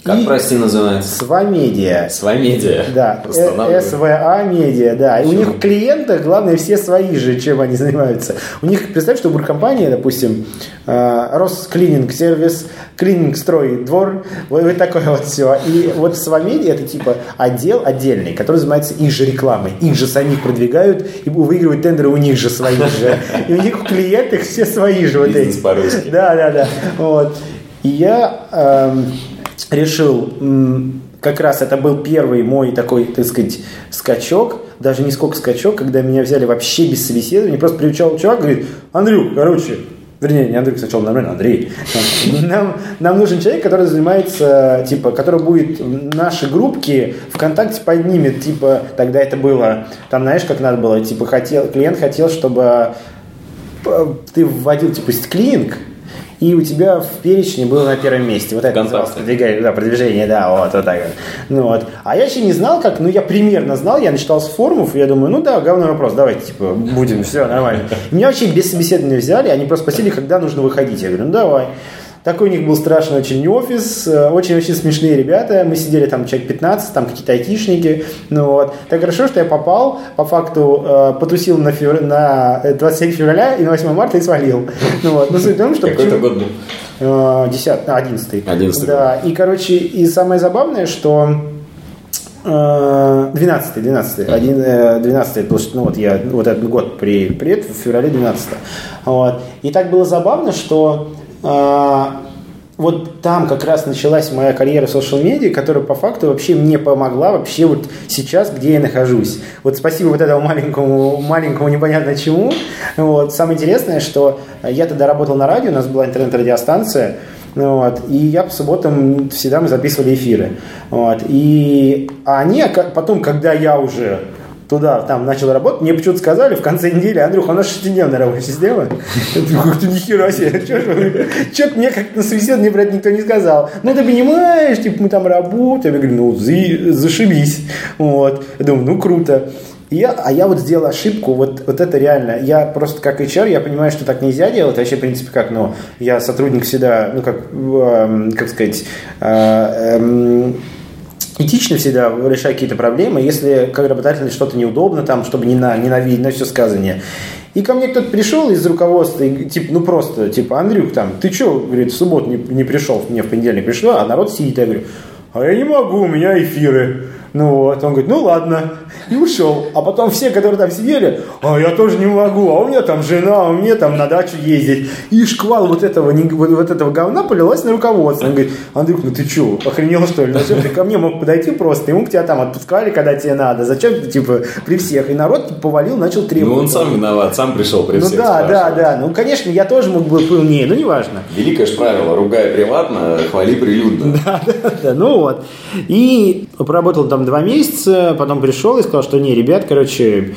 как, и прости, называется? Свамедиа. Свамедиа. Да. СВА медиа, да. И у них клиенты, главное, все свои же, чем они занимаются. У них, представь, что буркомпания, допустим, э, Росклининг сервис, клининг строй двор, вот, вот такое вот все. И вот Свамедиа это типа отдел отдельный, который занимается их же рекламой. Их же самих продвигают и выигрывают тендеры у них же свои же. И у них клиенты все свои же вот эти. Да, да, да. Вот. И я эм, решил, как раз это был первый мой такой, так сказать, скачок, даже не сколько скачок, когда меня взяли вообще без собеседования, просто приучал чувак, говорит, Андрю, короче, вернее, не Андрей, сначала нормально, Андрей, *laughs* нам, нам нужен человек, который занимается, типа, который будет наши группки ВКонтакте поднимет, типа, тогда это было, там, знаешь, как надо было, типа, хотел, клиент хотел, чтобы э, ты вводил, типа, клининг, и у тебя в перечне было на первом месте. Вот это называлось продвигание, да, продвижение, да, вот, вот так вот. Ну, вот. А я еще не знал, как, ну, я примерно знал, я начитал с форумов, и я думаю, ну да, главный вопрос, давайте, типа, будем, все, нормально. Меня вообще без собеседования взяли, они просто спросили, когда нужно выходить. Я говорю, ну давай. Такой у них был страшный очень офис, очень-очень смешные ребята. Мы сидели там человек 15, там какие-то айтишники. Ну, вот. Так хорошо, что я попал, по факту потусил на, февр... на 27 февраля и на 8 марта и свалил. Ну, вот. Но суть в том, что... Какой это год был? 10, 11. 11. Да, и, короче, и самое забавное, что 12 12 один, 12 потому что ну, вот я вот этот год при, при этом в феврале 12 вот. и так было забавно что э, вот там как раз началась моя карьера в социал медиа, которая по факту вообще мне помогла вообще вот сейчас, где я нахожусь. Вот спасибо вот этому маленькому, маленькому непонятно чему. Вот. Самое интересное, что я тогда работал на радио, у нас была интернет-радиостанция, вот. И я по субботам всегда мы записывали эфиры. Вот. И а они потом, когда я уже туда, там начал работать, мне почему-то сказали в конце недели, Андрюха, у нас шестидневная рабочая система. Я думаю, как ты нихера себе, что-то мне как на собеседовании про это никто не сказал. Ну, ты понимаешь, типа, мы там работаем. Я говорю, ну, зашибись. Вот. Я думаю, ну, круто. Я, а я вот сделал ошибку, вот, вот это реально. Я просто как HR, я понимаю, что так нельзя делать. Вообще, в принципе, как, ну, я сотрудник всегда, ну, как, э, как сказать, э, э, этично всегда решать какие-то проблемы, если как работодатель что-то неудобно, там, чтобы не, на, ненавидеть, на все сказание. И ко мне кто-то пришел из руководства, и, типа, ну просто, типа, Андрюх, там, ты что, говорит, в субботу не, не пришел, мне в понедельник пришло, а народ сидит, я говорю, а я не могу, у меня эфиры. Ну вот, он говорит, ну ладно, и ушел. А потом все, которые там сидели, а я тоже не могу, а у меня там жена, а у меня там на дачу ездить. И шквал вот этого, вот, вот этого говна полилась на руководство. Он говорит, Андрюх, ну ты что, охренел что ли? Зачем ты ко мне мог подойти просто? Ему к тебя там отпускали, когда тебе надо. Зачем ты, типа, при всех? И народ повалил, начал требовать. Ну он сам виноват, сам пришел при ну, всех. Ну да, да, да. Ну, конечно, я тоже мог бы полнее, но неважно. Великое же правило, ругай приватно, хвали прилюдно. *laughs* Да, да, да. Ну вот. И поработал там два месяца, потом пришел и сказал, что не, ребят, короче,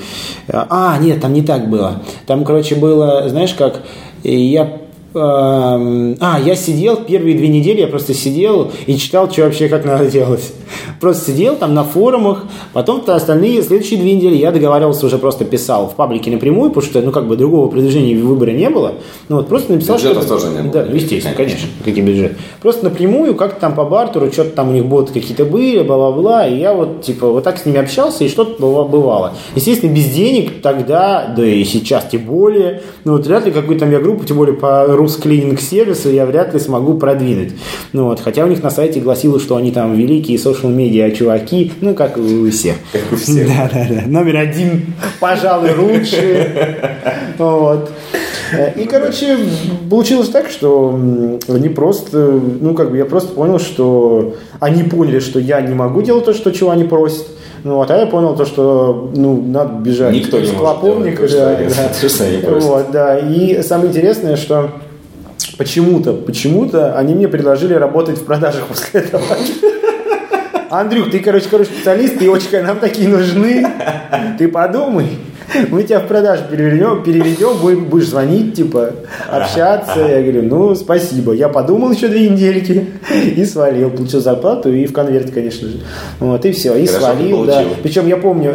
а, нет, там не так было. Там, короче, было, знаешь как, я а, я сидел первые две недели, я просто сидел и читал, что вообще как надо делать. Просто сидел там на форумах, потом -то остальные следующие две недели я договаривался, уже просто писал в паблике напрямую, потому что, ну, как бы другого предложения выбора не было. Ну, вот просто написал, Бюджетов что... тоже не было. Да, естественно, конечно, какие бюджеты. Просто напрямую, как-то там по бартеру, что-то там у них боты какие-то были, бла-бла-бла, и я вот, типа, вот так с ними общался, и что-то бывало. Естественно, без денег тогда, да и сейчас тем более, ну, вот вряд ли какую-то там я группу, тем более по русклининг сервису я вряд ли смогу продвинуть. Ну, вот, хотя у них на сайте гласило, что они там великие social медиа чуваки, ну, как у всех. Как у всех. Да, да, да. Номер один, пожалуй, лучше. *laughs* Вот. И, короче, получилось так, что они просто, ну, как бы я просто понял, что они поняли, что я не могу делать то, что чего они просят. Ну, вот, а я понял то, что ну, надо бежать Никто из не клоповника. Может делать, да, да. Вот, да. И самое интересное, что почему-то, почему-то они мне предложили работать в продажах после этого. Андрюх, ты, короче, короче, специалист, ты очень, нам такие нужны. Ты подумай. Мы тебя в продажу переведем, переведем будем, будешь звонить, типа, общаться. Я говорю, ну, спасибо. Я подумал еще две недельки и свалил. Получил зарплату и в конверте, конечно же. Вот, и все. И Хорошо, свалил, да. Причем я помню,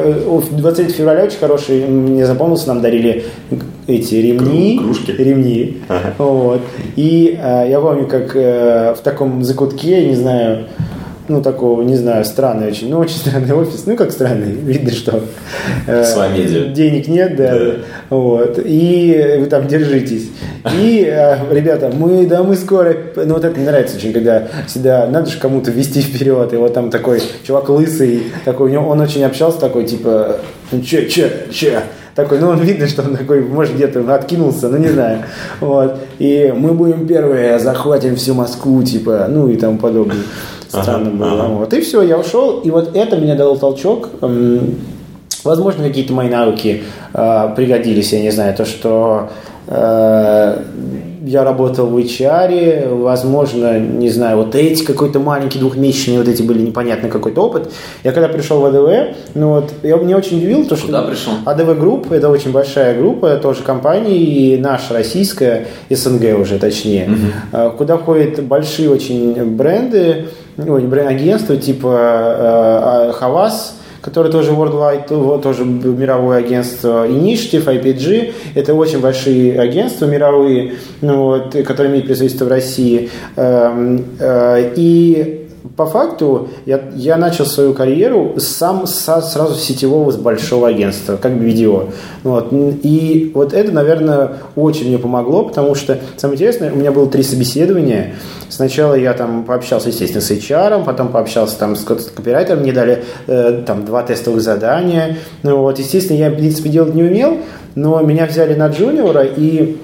23 э, февраля очень хороший, мне запомнился, нам дарили эти ремни. Кружки. Ремни. Ага. Вот. И э, я помню, как э, в таком закутке, не знаю, ну, такого, не знаю, странный очень, ну, очень странный офис, ну, как странный, *laughs* видно, что э, денег нет, да, да, вот, и вы там держитесь. И, э, ребята, мы, да, мы скоро, ну, вот это мне нравится очень, когда всегда надо же кому-то вести вперед, и вот там такой чувак лысый, такой, у него, он очень общался, такой, типа, ну, че, че, че, такой, ну, он видно, что он такой, может, где-то откинулся, ну, не знаю, вот, и мы будем первые, захватим всю Москву, типа, ну, и тому подобное. Странно ага, было. Ага. Вот. И все, я ушел, и вот это мне дало толчок. Возможно, какие-то мои навыки э, пригодились, я не знаю, то, что э, я работал в HR, возможно, не знаю, вот эти какой-то маленький двухмесячный, вот эти были непонятный какой-то опыт. Я когда пришел в ADV, ну вот, я мне очень удивил то, что... Куда пришел? ADV Group, это очень большая группа, тоже компания, и наша российская, СНГ уже точнее, угу. куда входят большие очень бренды, ой, бренд агентства типа э, Хавас, который тоже Worldwide, тоже мировое агентство Initiative, IPG. Это очень большие агентства мировые, ну, вот, которые имеют представительство в России. Эм, э, и по факту я, я начал свою карьеру сам со, сразу сетевого, с большого агентства, как видео. Вот. И вот это, наверное, очень мне помогло, потому что, самое интересное, у меня было три собеседования. Сначала я там пообщался, естественно, с HR, потом пообщался там с копирайтером, мне дали э, там два тестовых задания. Ну, вот, естественно, я, в принципе, делать не умел, но меня взяли на джуниора, и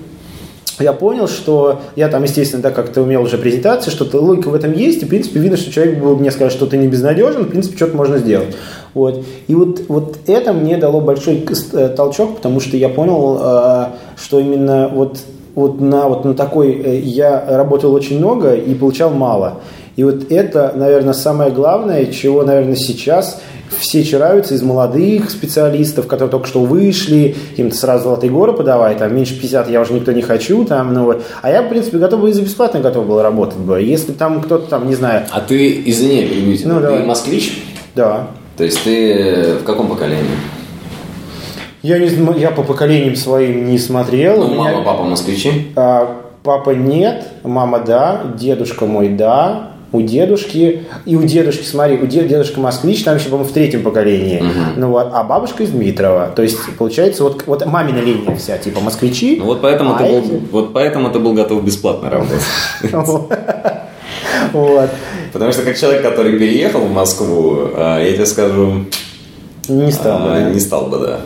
я понял, что я там, естественно, да, как-то умел уже презентации, что-то логика в этом есть, и, в принципе, видно, что человек мне скажет, что ты не безнадежен, в принципе, что-то можно сделать. Вот. И вот, вот это мне дало большой э, толчок, потому что я понял, э, что именно вот, вот, на, вот на такой э, я работал очень много и получал мало. И вот это, наверное, самое главное, чего, наверное, сейчас все чираются из молодых специалистов, которые только что вышли, им сразу золотые горы подавай, там меньше 50 я уже никто не хочу, там, ну. А я, в принципе, готов бы и за бесплатно готов был работать бы. Если там кто-то там, не знаю... А ты, извини, перебью ну, ты давай. москвич? Да. То есть ты в каком поколении? Я, не, я по поколениям своим не смотрел. Ну, мама, меня... папа москвичи? А, папа нет, мама да, дедушка мой да, у дедушки, и у дедушки, смотри, у дед, дедушка москвич, там еще, по-моему, в третьем поколении, угу. ну вот, а бабушка из Дмитрова, то есть, получается, вот, вот мамина линия вся, типа, москвичи. Ну вот поэтому, а ты эти... был, вот поэтому ты был готов бесплатно работать. *laughs* Вот. Потому что как человек, который переехал в Москву, а, я тебе скажу... Не стал бы, а, Не стал бы, да.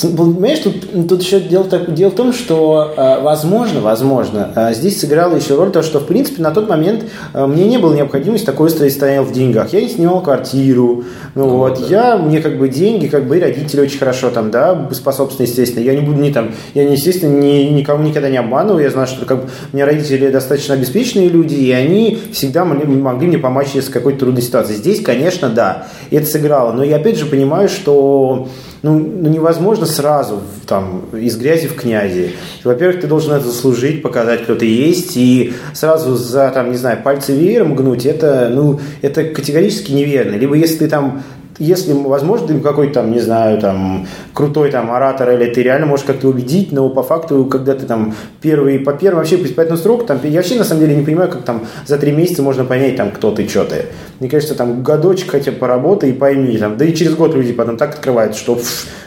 Понимаешь, тут, тут еще дело, так, дело в том, что, э, возможно, возможно, э, здесь сыграла еще роль то, что, в принципе, на тот момент э, мне не было необходимости такой стоял в деньгах. Я не снимал квартиру, ну, ну вот, да. я, мне как бы деньги, как бы и родители очень хорошо там, да, способственно, естественно. Я не буду не там, я, не, естественно, ни, никому никогда не обманываю, я знаю, что как бы, у меня родители достаточно обеспеченные люди, и они всегда могли, могли мне помочь с какой-то трудной ситуацией. Здесь, конечно, да, это сыграло, но я опять же понимаю, что ну, ну невозможно сразу там, из грязи в князи. Во-первых, ты должен это заслужить, показать, кто ты есть, и сразу за, там, не знаю, пальцы веером гнуть, это, ну, это категорически неверно. Либо если ты там если, возможно, ты какой-то там, не знаю, там, крутой там оратор, или ты реально можешь как-то убедить, но по факту, когда ты там первый, по первому вообще по испытательному сроку, там, я вообще на самом деле не понимаю, как там за три месяца можно понять, там, кто ты, что ты. Мне кажется, там, годочек хотя бы поработай и пойми, там, да и через год люди потом так открывают, что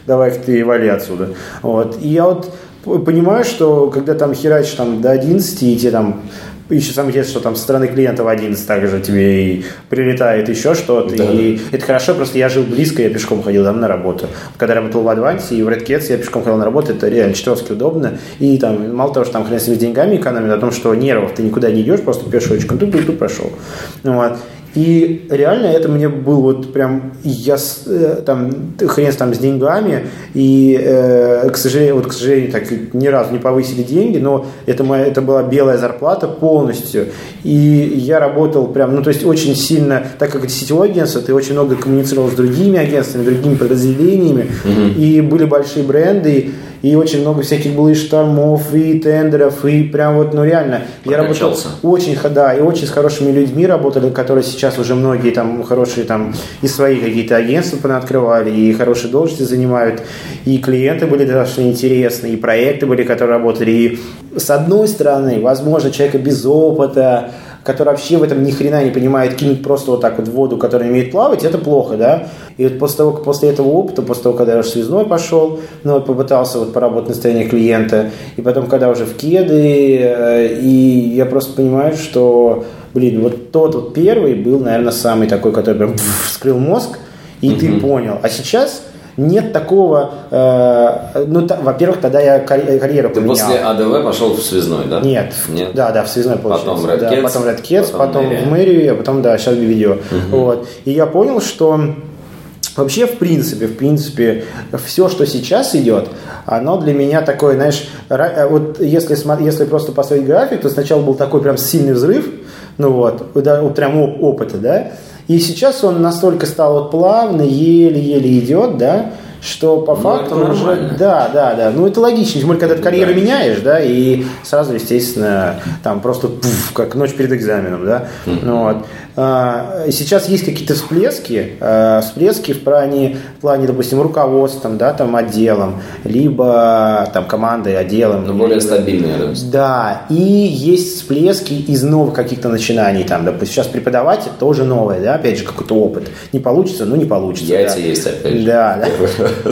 давай ты вали отсюда. Вот. И я вот понимаю, что когда там херачишь там до 11, и тебе там еще самое интересное, что там со стороны клиентов 11 также тебе и прилетает еще что-то. Да. И это хорошо, просто я жил близко, я пешком ходил там на работу. Когда я работал в Адвансе и в Red Cats, я пешком ходил на работу, это реально чертовски удобно. И там, мало того, что там хрен с деньгами экономит, о том, что нервов ты никуда не идешь, просто пешочком, тут, тут, тут прошел. Вот. И реально это мне был вот прям, я э, там, хрен там с деньгами, и, э, к сожалению, вот, к сожалению, так ни разу не повысили деньги, но это, моя, это была белая зарплата полностью. И я работал прям, ну, то есть очень сильно, так как это сетевое агентство, ты очень много коммуницировал с другими агентствами, другими подразделениями, mm-hmm. и были большие бренды, и очень много всяких было и штормов, и тендеров, и прям вот, ну реально, я работал очень, да, и очень с хорошими людьми работали, которые сейчас уже многие там хорошие там и свои какие-то агентства открывали, и хорошие должности занимают, и клиенты были достаточно интересные, и проекты были, которые работали, и с одной стороны, возможно, человека без опыта, который вообще в этом ни хрена не понимает, кинуть просто вот так вот в воду, который умеет плавать, это плохо, да. И вот после того, после этого опыта, после того, когда я уже связной пошел, ну вот попытался вот поработать на стороне клиента, и потом, когда уже в кеды, э, и я просто понимаю, что, блин, вот тот вот первый был, наверное, самый такой, который прям вскрыл мозг, и угу. ты понял. А сейчас нет такого, э, ну, та, во-первых, тогда я карьеру Ты поменял. после АДВ пошел в связной, да? Нет. Нет? Да, да, в связной получился. Потом Red да, Cats, потом Red Cats, потом, потом в мэрию, а потом, да, сейчас видео. Угу. Вот. И я понял, что Вообще, в принципе, в принципе, все, что сейчас идет, оно для меня такое, знаешь, э, вот если, если просто поставить график, то сначала был такой прям сильный взрыв, ну вот, вот прям опыта, да, и сейчас он настолько стал вот плавно, еле-еле идет, да, что по Ну, факту это уже... Да, да, да. Ну, это логично. Тем более, когда ты карьеру Да. меняешь, да, и сразу, естественно, там просто пуф, как ночь перед экзаменом, да. Ну, вот. А, Сейчас есть какие-то всплески, а, всплески в плане, в плане, допустим, руководством, да, там, отделом, либо там командой, отделом. Но более либо- стабильные, да. да, и есть всплески из новых каких-то начинаний. Там, допустим, сейчас преподаватель тоже новое, да, опять же, какой-то опыт. Не получится, ну не получится. Яйца да. есть опять же. Да, да. *laughs*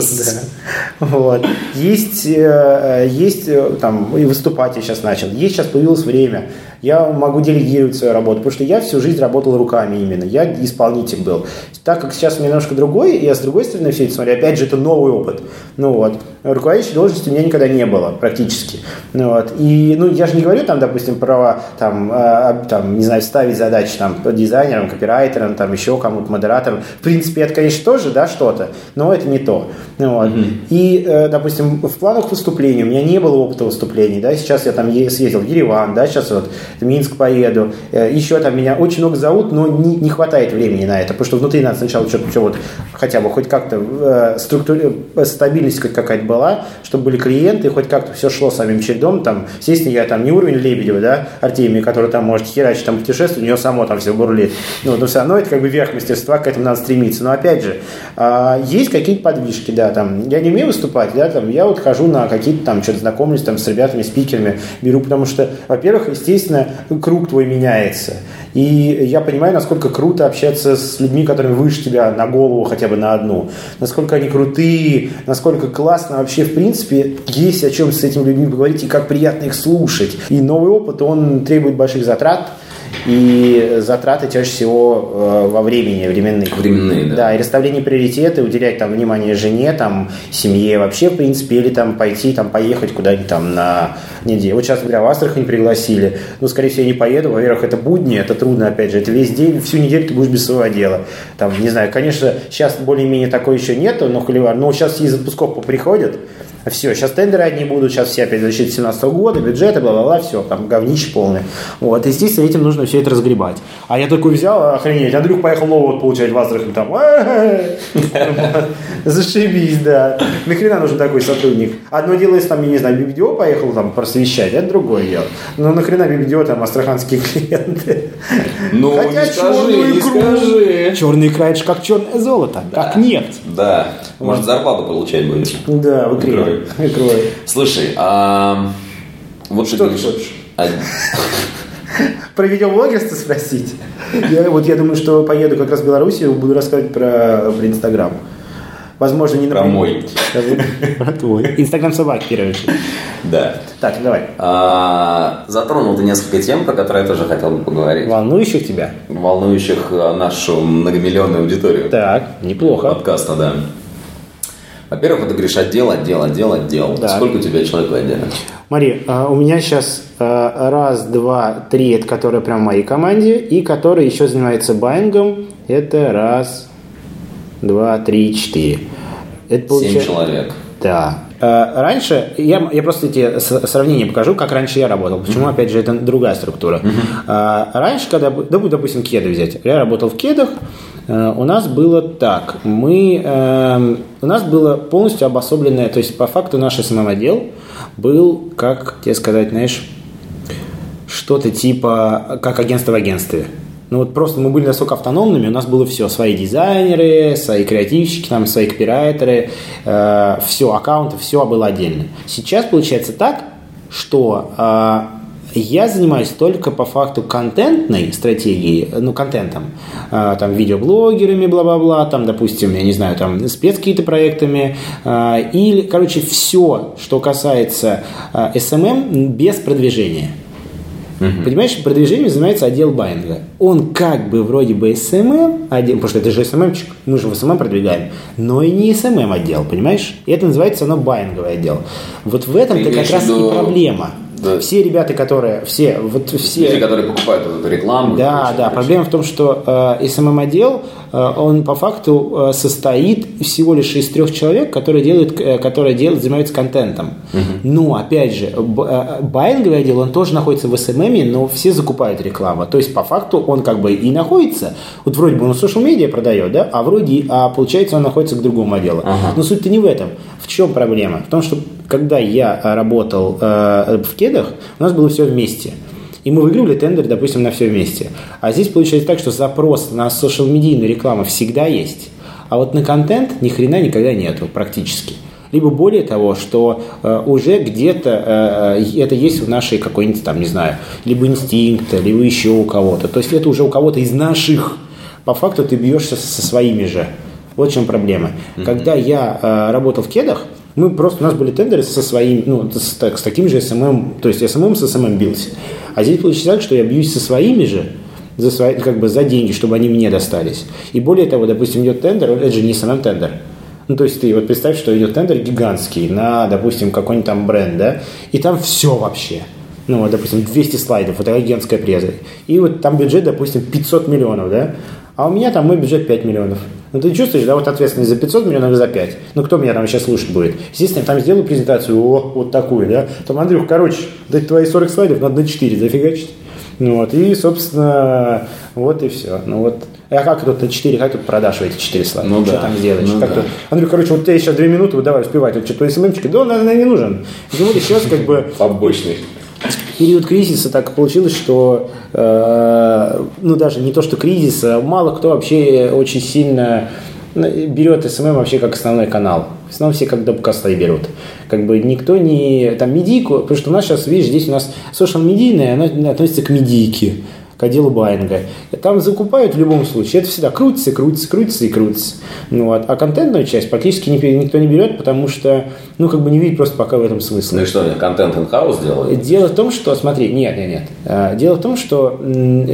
Вот. Есть, э, есть э, там, и выступать я сейчас начал. Есть сейчас появилось время. Я могу делегировать свою работу, потому что я всю жизнь работал руками именно. Я исполнитель был. Так как сейчас у меня немножко другой, я с другой стороны все это смотрю, опять же, это новый опыт. Ну вот. Руководящей должности у меня никогда не было, практически. Ну вот. И, ну, я же не говорю там, допустим, про, там, э, там, не знаю, ставить задачи там дизайнерам, копирайтерам, там, еще кому-то, модераторам. В принципе, это, конечно, тоже, да, что-то, но это не то. Ну, вот. И, э, допустим, в планах выступлений у меня не было опыта выступлений, да, сейчас я там съездил в Ереван, да, сейчас вот в Минск поеду, Э, еще там меня очень много зовут, но не, не хватает времени на это, потому что внутри надо сначала что-то, что вот, хотя бы хоть как-то э, структуре, э, стабильность хоть какая-то была, чтобы были клиенты, хоть как-то все шло самим чередом, там, естественно, я там не уровень Лебедева, да, Артемия, который там может херачить, там путешествовать, у него само там все бурлит, ну, но все равно это как бы верх мастерства, к этому надо стремиться, но опять же, а, есть какие-то подвижки, да, там, я не умею выступать, да, там, я вот хожу на какие-то там, что-то знакомлюсь там с ребятами, спикерами, беру, потому что, во-первых, естественно, круг твой меняется, и я понимаю, насколько круто общаться с людьми, которые выше тебя на голову хотя бы на одну, насколько они крутые, насколько классно вообще, в принципе, есть о чем с этими людьми поговорить и как приятно их слушать. И новый опыт, он требует больших затрат, и затраты чаще всего э, во времени, временных. Временные, да. Да, и расставление приоритеты, уделять там внимание жене, там, семье вообще, в принципе, или там пойти, там, поехать куда-нибудь там на неделю. Вот сейчас, говоря, в Астрахань пригласили. Ну, скорее всего, я не поеду. Во-первых, это будни, это трудно, опять же. Это весь день, всю неделю ты будешь без своего дела. Там, не знаю, конечно, сейчас более-менее такое еще нету, но холивар. Но сейчас из отпусков приходят, все, сейчас тендеры одни будут, сейчас все опять 2017 года, бюджеты, бла-бла-бла, все, там говнище полное. Вот, естественно, этим нужно все это разгребать. А я такой взял, охренеть, Андрюх поехал новый получать в Астрахань, там, зашибись, да. Нахрена нужен такой сотрудник? Одно дело, если там, я не знаю, BBDO поехал там просвещать, это другое дело. Но нахрена BBDO там астраханские клиенты? Ну, Хотя не скажи, не скажи. Черный же как черное золото, как нефть. Да, может зарплату получать будешь. Да, в икре. Икрой. Слушай, а вот Что ты хочешь? а- *laughs* Про видеоблогерство спросить? Я, вот я думаю, что поеду как раз в Белоруссию, буду рассказывать про, про Инстаграм. Возможно, не Про напрямую. мой. *laughs* Про твой. Инстаграм собаки, в первую очередь. Да. Так, давай. А, Затронул ты несколько тем, про которые я тоже хотел бы поговорить. Волнующих тебя? Волнующих нашу многомиллионную аудиторию. Так, неплохо. Подкаста, да. Во-первых, ты говоришь отдел, отдел, отдел, отдел. Да. Сколько у тебя человек в отделе? Мари, а, у меня сейчас а, раз, два, три, это которые прям в моей команде, и который еще занимается байингом, это раз, два, три, четыре. Это Семь получается... человек. Да. Э, Раньше, я, я просто тебе с- сравнение покажу, как раньше я работал. Почему, опять же, это другая структура. Э, Раньше, когда, допустим, кеды взять. Я работал в кедах, у нас было так. Мы, эм, у нас было полностью обособленное, то есть по факту наш СММ-отдел был, как тебе сказать, знаешь, что-то типа как агентство в агентстве. Ну вот просто мы были настолько автономными, у нас было все, свои дизайнеры, свои креативщики, там, свои копирайтеры, э, все, аккаунты, все было отдельно. Сейчас получается так, что э, я занимаюсь только по факту контентной стратегии, ну, контентом, э, там, видеоблогерами, бла-бла-бла, там, допустим, я не знаю, там, спец какие-то проектами, или, короче, все, что касается SMM без продвижения. Понимаешь, продвижением занимается отдел байинга. Он как бы вроде бы SMM отдел, потому что это же SMM-чик, мы же в SMM продвигаем, но и не SMM отдел, понимаешь? И это называется оно байинговый отдел. Вот в этом-то как раз и проблема. Да. Все ребята, которые, все, вот все... Люди, которые покупают вот эту рекламу. Да, да. Проблема в том, что э, SMM отдел э, он по факту э, состоит всего лишь из трех человек, которые делают, э, которые делают, занимаются контентом. Угу. Но, опять же, байинговый отдел, он тоже находится в SMM, но все закупают рекламу. То есть, по факту, он как бы и находится, вот вроде бы он social медиа продает, да, а вроде, а получается, он находится к другому отделу. Ага. Но суть-то не в этом. В чем проблема? В том, что когда я работал э, в кедах, у нас было все вместе. И мы выигрывали тендер, допустим, на все вместе. А здесь получается так, что запрос на social-медийную рекламу всегда есть, а вот на контент ни хрена никогда нету практически. Либо более того, что э, уже где-то э, это есть в нашей какой-нибудь там, не знаю, либо инстинкта, либо еще у кого-то. То есть это уже у кого-то из наших. По факту ты бьешься со своими же. Вот в чем проблема. Mm-hmm. Когда я э, работал в кедах, мы просто, у нас были тендеры со своим, ну, с, так, с таким же SMM, то есть SMM с SMM бился. А здесь получается так, что я бьюсь со своими же, за, свои, как бы за деньги, чтобы они мне достались. И более того, допустим, идет тендер, это же не SMM тендер. Ну, то есть ты вот представь, что идет тендер гигантский на, допустим, какой-нибудь там бренд, да, и там все вообще. Ну, вот, допустим, 200 слайдов, это агентская преза. И вот там бюджет, допустим, 500 миллионов, да, а у меня там мой бюджет 5 миллионов. Ну, ты чувствуешь, да, вот ответственность за 500 миллионов и за 5. Ну, кто меня там сейчас слушать будет? Естественно, я там сделаю презентацию, о, вот такую, да. Там, Андрюх, короче, дать твои 40 слайдов надо на 4 зафигачить. Ну, вот, и, собственно, вот и все. Ну, вот. А как тут на 4, как тут продашь эти 4 слайда? Ну, что да. там сделаешь? Ну, как да. тут? Андрюх, короче, вот у тебя сейчас 2 минуты, вот давай успевать. Вот что-то СММчики, да, он, наверное, не нужен. Вот сейчас как бы... Побочный период кризиса так получилось, что, э, ну даже не то, что кризиса, мало кто вообще очень сильно ну, берет СММ вообще как основной канал. В основном все как допкасты берут. Как бы никто не... Там медийку, потому что у нас сейчас, видишь, здесь у нас social медийное, оно относится к медийке к отделу байинга. Там закупают в любом случае. Это всегда крутится, крутится, крутится и крутится. Ну, вот. А контентную часть практически никто не берет, потому что, ну, как бы не видит просто пока в этом смысла. Ну и что, контент in-house делают? Дело в том, что, смотри, нет, нет, нет. А, дело в том, что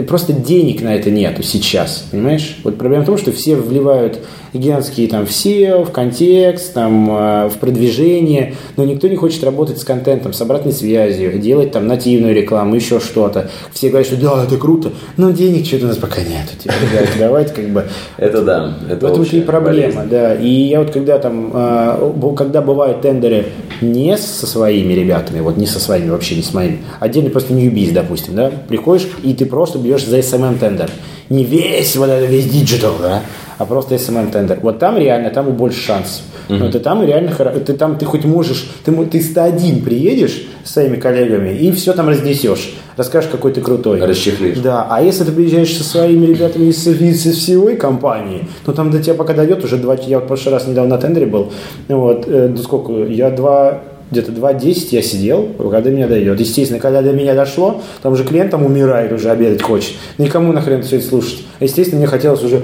просто денег на это нету сейчас, понимаешь? Вот проблема в том, что все вливают гигантские там в SEO, в контекст, там, а, в продвижение, но никто не хочет работать с контентом, с обратной связью, делать там нативную рекламу, еще что-то. Все говорят, что да, это круто, но денег что-то у нас пока нет. Типа, ребят, *laughs* давайте как бы... Это да, это В этом и проблема, да. И я вот когда там, а, когда бывают тендеры не со своими ребятами, вот не со своими, вообще не с моими, отдельно просто ньюбиз, допустим, да, приходишь и ты просто бьешь за SMM тендер. Не весь, вот это весь digital, да, а просто SMM тендер. Вот там реально, там больше шансов. Mm-hmm. Но ты там реально, ты там, ты хоть можешь, ты, ты 101 приедешь с своими коллегами и все там разнесешь. Расскажешь, какой ты крутой. Расчехлишь. Да, а если ты приезжаешь со своими ребятами из, из, из всей компании, то там до тебя пока дойдет уже два, я в прошлый раз недавно на тендере был, вот, э, сколько, я два, где-то 2.10 я сидел, когда меня дойдет. Естественно, когда до меня дошло, там уже клиент там умирает, уже обедать хочет. Никому нахрен все это слушать. Естественно, мне хотелось уже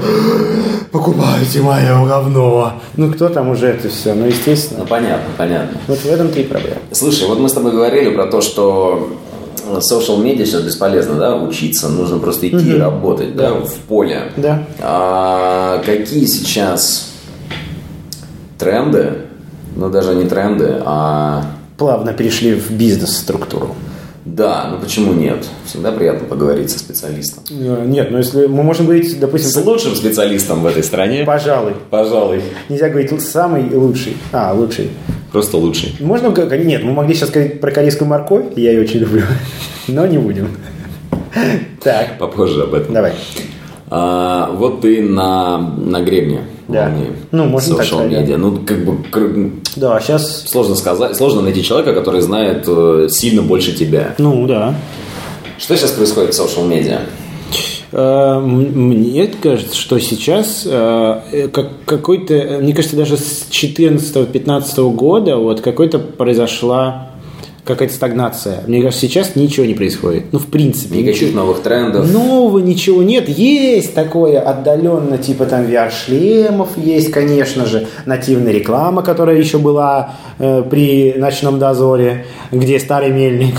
покупайте мое говно. Ну, кто там уже это все? Ну, естественно. Ну, понятно, понятно. Вот в этом-то и проблема. Слушай, вот мы с тобой говорили про то, что social медиа сейчас бесполезно, да, учиться, нужно просто идти угу. работать, да. да, в поле. Да. А какие сейчас тренды ну даже не тренды, а... Плавно перешли в бизнес-структуру. Да, ну почему нет? Всегда приятно поговорить со специалистом. Э, нет, ну если мы можем говорить, допустим... С лучшим специалистом в этой стране? Пожалуй. Пожалуй. Нельзя говорить самый лучший. А, лучший. Просто лучший. Можно... Нет, мы могли сейчас сказать про корейскую морковь, я ее очень люблю, *laughs* но не будем. *laughs* Так. Попозже об этом. Давай. А, вот ты на, на гребне да. ну, можно social так сказать, media. Да. Ну, как бы... Да, сейчас... Сложно сказать, сложно найти человека, который знает э, сильно больше тебя. Ну, да. Что сейчас происходит в social media? Э, мне кажется, что сейчас э, как какой-то, мне кажется, даже с 14-15 года вот какой-то произошла какая-то стагнация. Мне кажется, сейчас ничего не происходит. Ну, в принципе. Никаких ничего, новых трендов. Нового ничего нет. Есть такое отдаленно, типа там VR-шлемов есть, конечно же. Нативная реклама, которая еще была э, при ночном дозоре, где старый мельник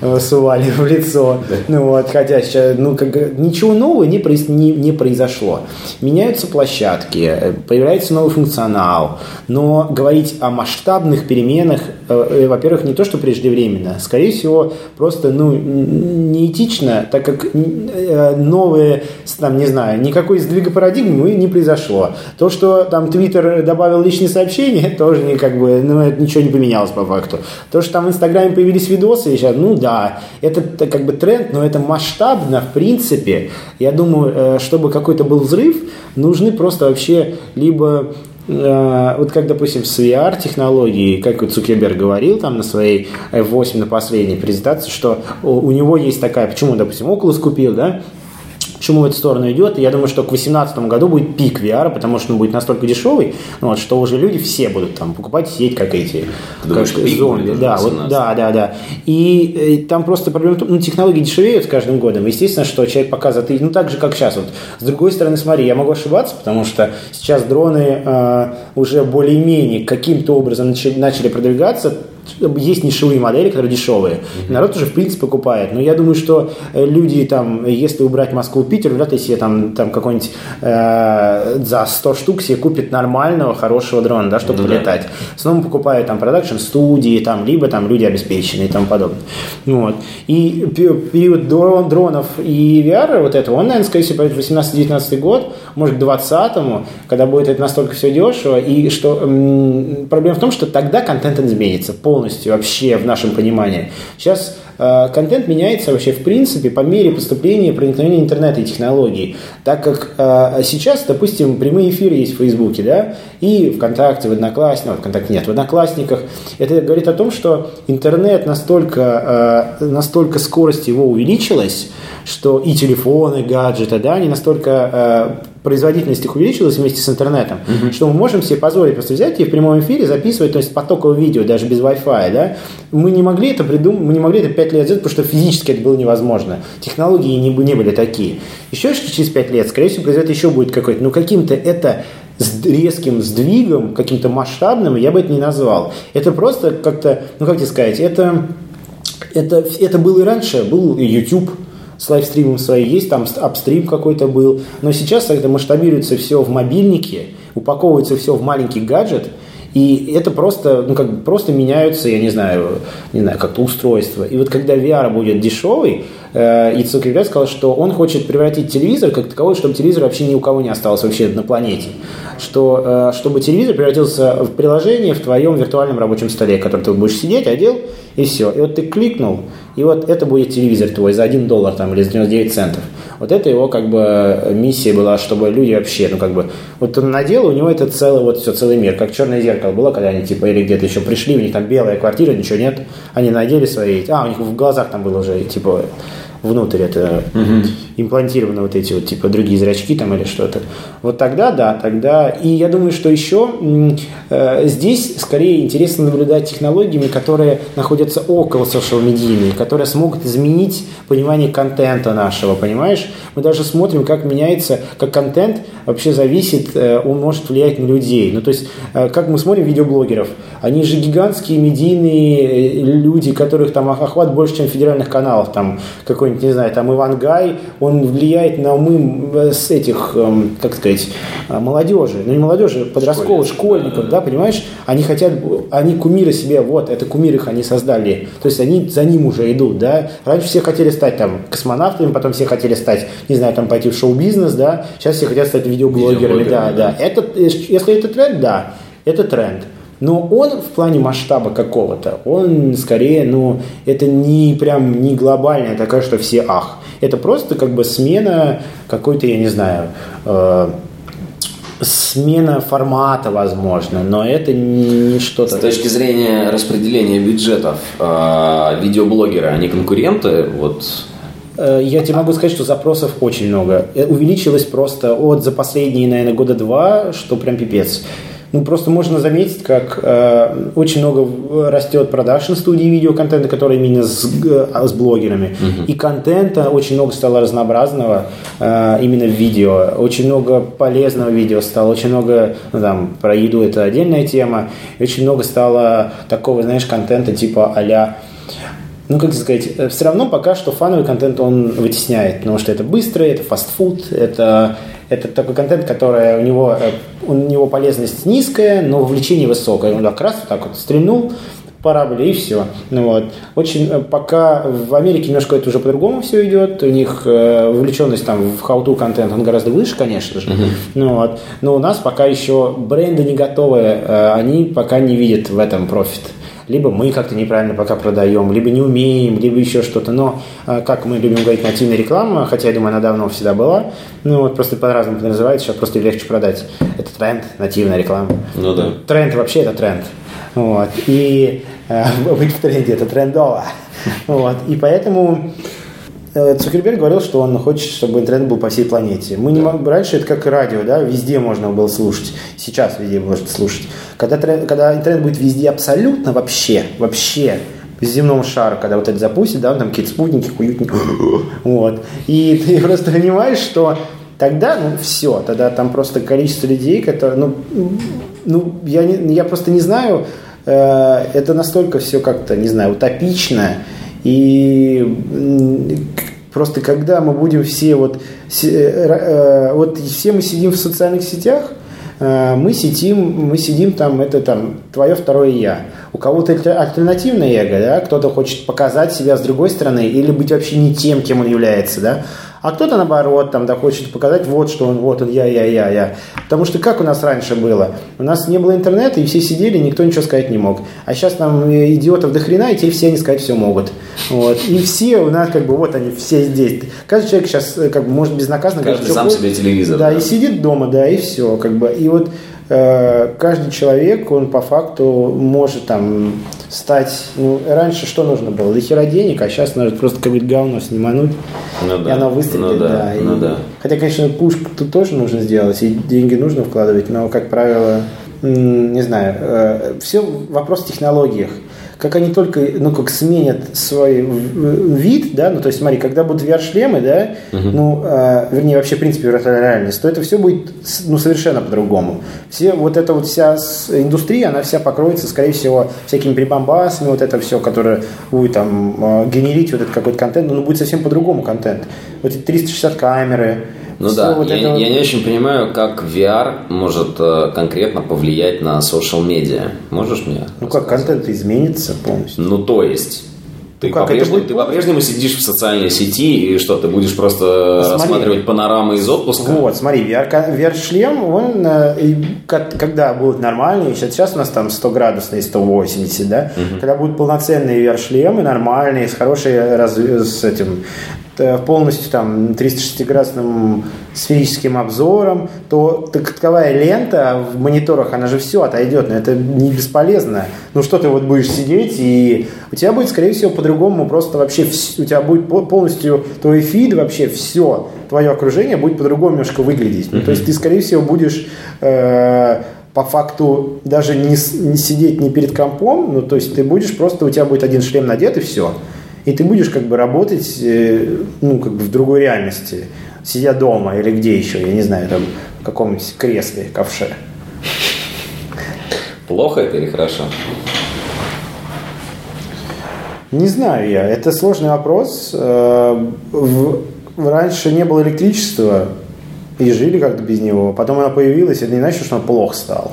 э, сували в лицо. Ну вот, хотя сейчас, ну, как, ничего нового не, не, не произошло. Меняются площадки, э, появляется новый функционал, но говорить о масштабных переменах, э, во-первых, не то, что преждевременно, скорее всего, просто, ну, неэтично, так как э, новые, там, не знаю, никакой сдвига парадигмы не произошло. То, что там Твиттер добавил личные сообщения, *laughs* тоже не как бы, ну, это ничего не поменялось по факту. То, что там в Инстаграме появились видосы сейчас, ну да, это как бы тренд, но это масштабно, в принципе. Я думаю, э, чтобы какой-то был взрыв, нужны просто вообще либо э, вот как, допустим, с VR-технологией, как вот Цукерберг говорил там на своей F8 на последней презентации, что у него есть такая, почему, допустим, Oculus купил, да, чему в эту сторону идет. И я думаю, что к 2018 году будет пик VR, потому что он будет настолько дешевый, ну, вот, что уже люди все будут там покупать сеть, как эти думаешь, как зомби. Да, вот, да, да, да. И, и там просто проблема, ну, технологии дешевеют с каждым годом. Естественно, что человек показывает, ну, так же, как сейчас. Вот. С другой стороны, смотри, я могу ошибаться, потому что сейчас дроны э, уже более-менее каким-то образом начали, начали продвигаться, есть нишевые модели, которые дешевые. Mm-hmm. Народ уже, в принципе, покупает. Но я думаю, что э, люди там, если убрать Москву-Питер, вряд ли себе там, там какой-нибудь э, за 100 штук себе купит нормального, хорошего дрона, да, чтобы mm-hmm. полетать. В основном покупают там продакшн-студии, там, либо там люди обеспеченные и тому подобное. Вот. И период дрон, дронов и VR вот этого, он, наверное, скорее всего, пойдет 18-19 год, может, к 20-му, когда будет это настолько все дешево. И что м- проблема в том, что тогда контент изменится полностью полностью вообще в нашем понимании. Сейчас э, контент меняется вообще в принципе по мере поступления проникновения интернета и технологий. Так как э, сейчас, допустим, прямые эфиры есть в Фейсбуке, да, и ВКонтакте, в Одноклассниках, ну, ВКонтакте нет, в Одноклассниках. Это говорит о том, что интернет настолько, э, настолько скорость его увеличилась, что и телефоны, гаджеты, да, они настолько производительность их увеличилась вместе с интернетом, угу. что мы можем себе позволить просто взять и в прямом эфире записывать, то есть потоковое видео, даже без Wi-Fi, да. Мы не могли это придумать, мы не могли это 5 лет сделать, потому что физически это было невозможно. Технологии не, не были такие. Еще что через 5 лет, скорее всего, произойдет еще будет какой-то, ну каким-то это с резким сдвигом, каким-то масштабным, я бы это не назвал. Это просто как-то, ну как тебе сказать, это, это, это было и раньше, был YouTube, с лайвстримом своей есть, там апстрим какой-то был. Но сейчас это масштабируется все в мобильнике, упаковывается все в маленький гаджет, и это просто, ну, как просто меняются, я не знаю, не знаю, как-то устройства. И вот когда VR будет дешевый, э, и Цукерберг сказал, что он хочет превратить телевизор как таковой, чтобы телевизор вообще ни у кого не осталось вообще на планете. Что, э, чтобы телевизор превратился в приложение в твоем виртуальном рабочем столе, который ты будешь сидеть, одел, и все. И вот ты кликнул, и вот это будет телевизор твой за 1 доллар там, или за 99 центов. Вот это его как бы миссия была, чтобы люди вообще, ну как бы, вот он надел, у него это целый, вот все, целый мир, как черное зеркало было, когда они типа или где-то еще пришли, у них там белая квартира, ничего нет, они надели свои, а, у них в глазах там было уже типа внутрь это угу. Имплантированы вот эти вот типа другие зрачки там или что-то. Вот тогда, да, тогда. И я думаю, что еще э, здесь скорее интересно наблюдать технологиями, которые находятся около social медийной, которые смогут изменить понимание контента нашего, понимаешь? Мы даже смотрим, как меняется, как контент вообще зависит, э, он может влиять на людей. Ну, то есть, э, как мы смотрим видеоблогеров, они же гигантские медийные э, люди, которых там охват больше, чем федеральных каналов, там какой какой-нибудь, не знаю, там Иван Гай, он влияет на умы э, с этих, эм, как сказать, э, молодежи, ну не молодежи, подростковых, школьников, да, понимаешь? Они хотят, они кумиры себе, вот, это кумир их они создали, то есть они за ним уже идут, да. Раньше все хотели стать там космонавтами, потом все хотели стать, не знаю, там пойти в шоу-бизнес, да, сейчас все хотят стать видеоблогерами, видеоблогерами да, да, да. Это, э, если это тренд, да, это тренд. Но он в плане масштаба какого-то, он скорее, ну, это не прям не глобальная такая, что все ах. Это просто как бы смена какой-то, я не знаю, э, смена формата, возможно, но это не что-то. С точки зрения распределения бюджетов, э, видеоблогеры, они конкуренты, вот э, я тебе могу сказать, что запросов очень много. Э, увеличилось просто от за последние, наверное, года два, что прям пипец. Ну, просто можно заметить, как э, очень много растет продакшн студии видеоконтента, которые именно с, э, с блогерами. Uh-huh. И контента очень много стало разнообразного э, именно в видео. Очень много полезного видео стало, очень много, ну, там, про еду это отдельная тема. И очень много стало такого, знаешь, контента типа а ну, как сказать, э, все равно пока что фановый контент он вытесняет, потому что это быстрый, это фастфуд, это, это такой контент, который у него, э, у него полезность низкая, но вовлечение высокое. Он как раз вот так вот стрельнул, параболе и все. Ну, вот. Очень, э, пока в Америке немножко это уже по-другому все идет, у них э, вовлеченность там в how-to контент, он гораздо выше, конечно же. Uh-huh. Ну, вот. Но у нас пока еще бренды не готовы, э, они пока не видят в этом профит либо мы как-то неправильно пока продаем, либо не умеем, либо еще что-то. Но, э, как мы любим говорить, нативная реклама, хотя, я думаю, она давно всегда была, ну вот просто по-разному называется, сейчас просто легче продать. Это тренд, нативная реклама. Ну да. Тренд вообще это тренд. Вот. И э, *laughs* быть в тренде это трендово. *laughs* Вот. И поэтому Цукерберг говорил, что он хочет, чтобы интернет был по всей планете. Мы не мог... Раньше это как радио, да, везде можно было слушать. Сейчас везде можно слушать. Когда, когда интернет будет везде абсолютно вообще, вообще, земном шару, когда вот это запустит, да, там какие-то спутники, уютники, *laughs* вот. И ты просто понимаешь, что тогда, ну, все, тогда там просто количество людей, которые, ну, ну я, не, я просто не знаю, э, это настолько все как-то, не знаю, утопично, и просто когда мы будем все вот, э, э, вот все мы сидим в социальных сетях, э, мы сидим, мы сидим там, это там твое второе я. У кого-то это альтернативное эго, да, кто-то хочет показать себя с другой стороны или быть вообще не тем, кем он является, да. А кто-то, наоборот, там, да, хочет показать, вот что он, вот он, я, я, я, я. Потому что как у нас раньше было? У нас не было интернета, и все сидели, никто ничего сказать не мог. А сейчас там идиотов до хрена, и те все они сказать все могут. Вот. И все у нас, как бы, вот они все здесь. Каждый человек сейчас, э, как бы, может безнаказанно... Каждый говорит, сам себе телевизор. Да, да, и сидит дома, да, и все, как бы. И вот Э, каждый человек, он по факту может там стать, ну, раньше что нужно было? До хера денег, а сейчас нужно просто какое-то говно снимануть, ну, да. и оно выстрелит. Ну, да. Да, ну, и, да. Хотя, конечно, пуш тут тоже нужно сделать, и деньги нужно вкладывать, но, как правило, не знаю, э, все вопрос в технологиях как они только, ну, как сменят свой вид, да, ну, то есть, смотри, когда будут VR-шлемы, да, угу. ну, э, вернее, вообще, в принципе, виртуальная реальность, то это все будет, ну, совершенно по-другому. Все, вот эта вот вся индустрия, она вся покроется, скорее всего, всякими прибамбасами, вот это все, которое будет там э, генерить вот этот какой-то контент, ну, будет совсем по-другому контент. Вот эти 360 камеры, ну да, вот я, это... я не очень понимаю, как VR может э, конкретно повлиять на social медиа. Можешь мне? Ну как контент изменится полностью? Ну то есть. Ты, ну, по-прежнему, ты по-прежнему сидишь в социальной сети, и что, ты будешь просто смотри, рассматривать панорамы из отпуска? Вот, смотри, VR-шлем, он, э, когда будет нормальный, сейчас у нас там 100 градусный, 180, да, угу. когда будут полноценные VR-шлемы, нормальные, с хорошей, раз, с этим, Э, полностью там 360-градусным сферическим обзором, то таковая лента в мониторах, она же все отойдет, но это не бесполезно. Ну что ты вот будешь сидеть, и у тебя будет, скорее всего, по-другому просто вообще, у тебя будет полностью твой фид, вообще все, твое окружение будет по-другому немножко выглядеть. Ну, то есть ты, скорее всего, будешь э, по факту даже не, не сидеть не перед компом, ну то есть ты будешь просто, у тебя будет один шлем надет и все и ты будешь как бы работать, э, ну, как бы в другой реальности, сидя дома или где еще, я не знаю, там, в каком-нибудь кресле, ковше. Плохо это или хорошо? Не знаю я. Это сложный вопрос. Э, раньше не было электричества, и жили как-то без него. Потом оно появилось, это не значит, что оно плохо стало.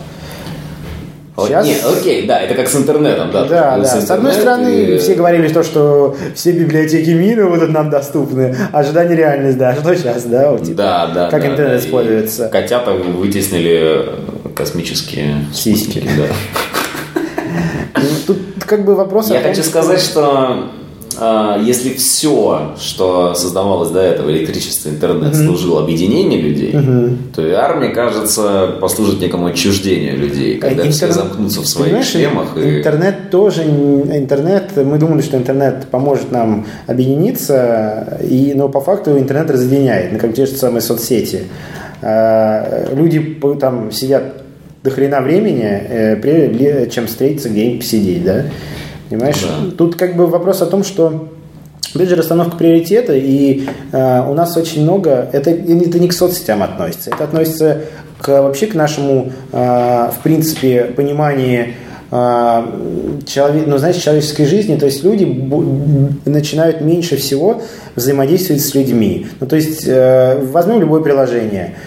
Сейчас... Нет, окей, да, это как с интернетом, да. Да, да. С, с одной стороны, и... все говорили то, что все библиотеки мира будут нам доступны, ожидание реальность, да, *laughs* что сейчас, да, вот, типа, да, да, как да, интернет да, используется. Котята вытеснили космические сиськи. Да. *laughs* Ну, тут как бы вопрос... Я хочу сказать, что а, если все, что создавалось до этого, электричество, интернет, mm-hmm. служило объединению людей, mm-hmm. то VR, мне кажется, послужит некому отчуждению людей, когда Интер... все замкнутся в своих Понимаешь, шлемах. И... Интернет тоже, интернет, мы думали, что интернет поможет нам объединиться, и, но по факту интернет разъединяет, ну, как те же самые соцсети. А, люди там сидят до хрена времени, э, прежде чем встретиться где-нибудь посидеть, да? Понимаешь? Да. Тут как бы вопрос о том, что Опять же, расстановка приоритета, и э, у нас очень много, это, это не к соцсетям относится, это относится к, вообще к нашему, э, в принципе, пониманию э, человек, ну, знаете, человеческой жизни, то есть люди начинают меньше всего взаимодействовать с людьми. Ну, то есть, э, возьмем любое приложение –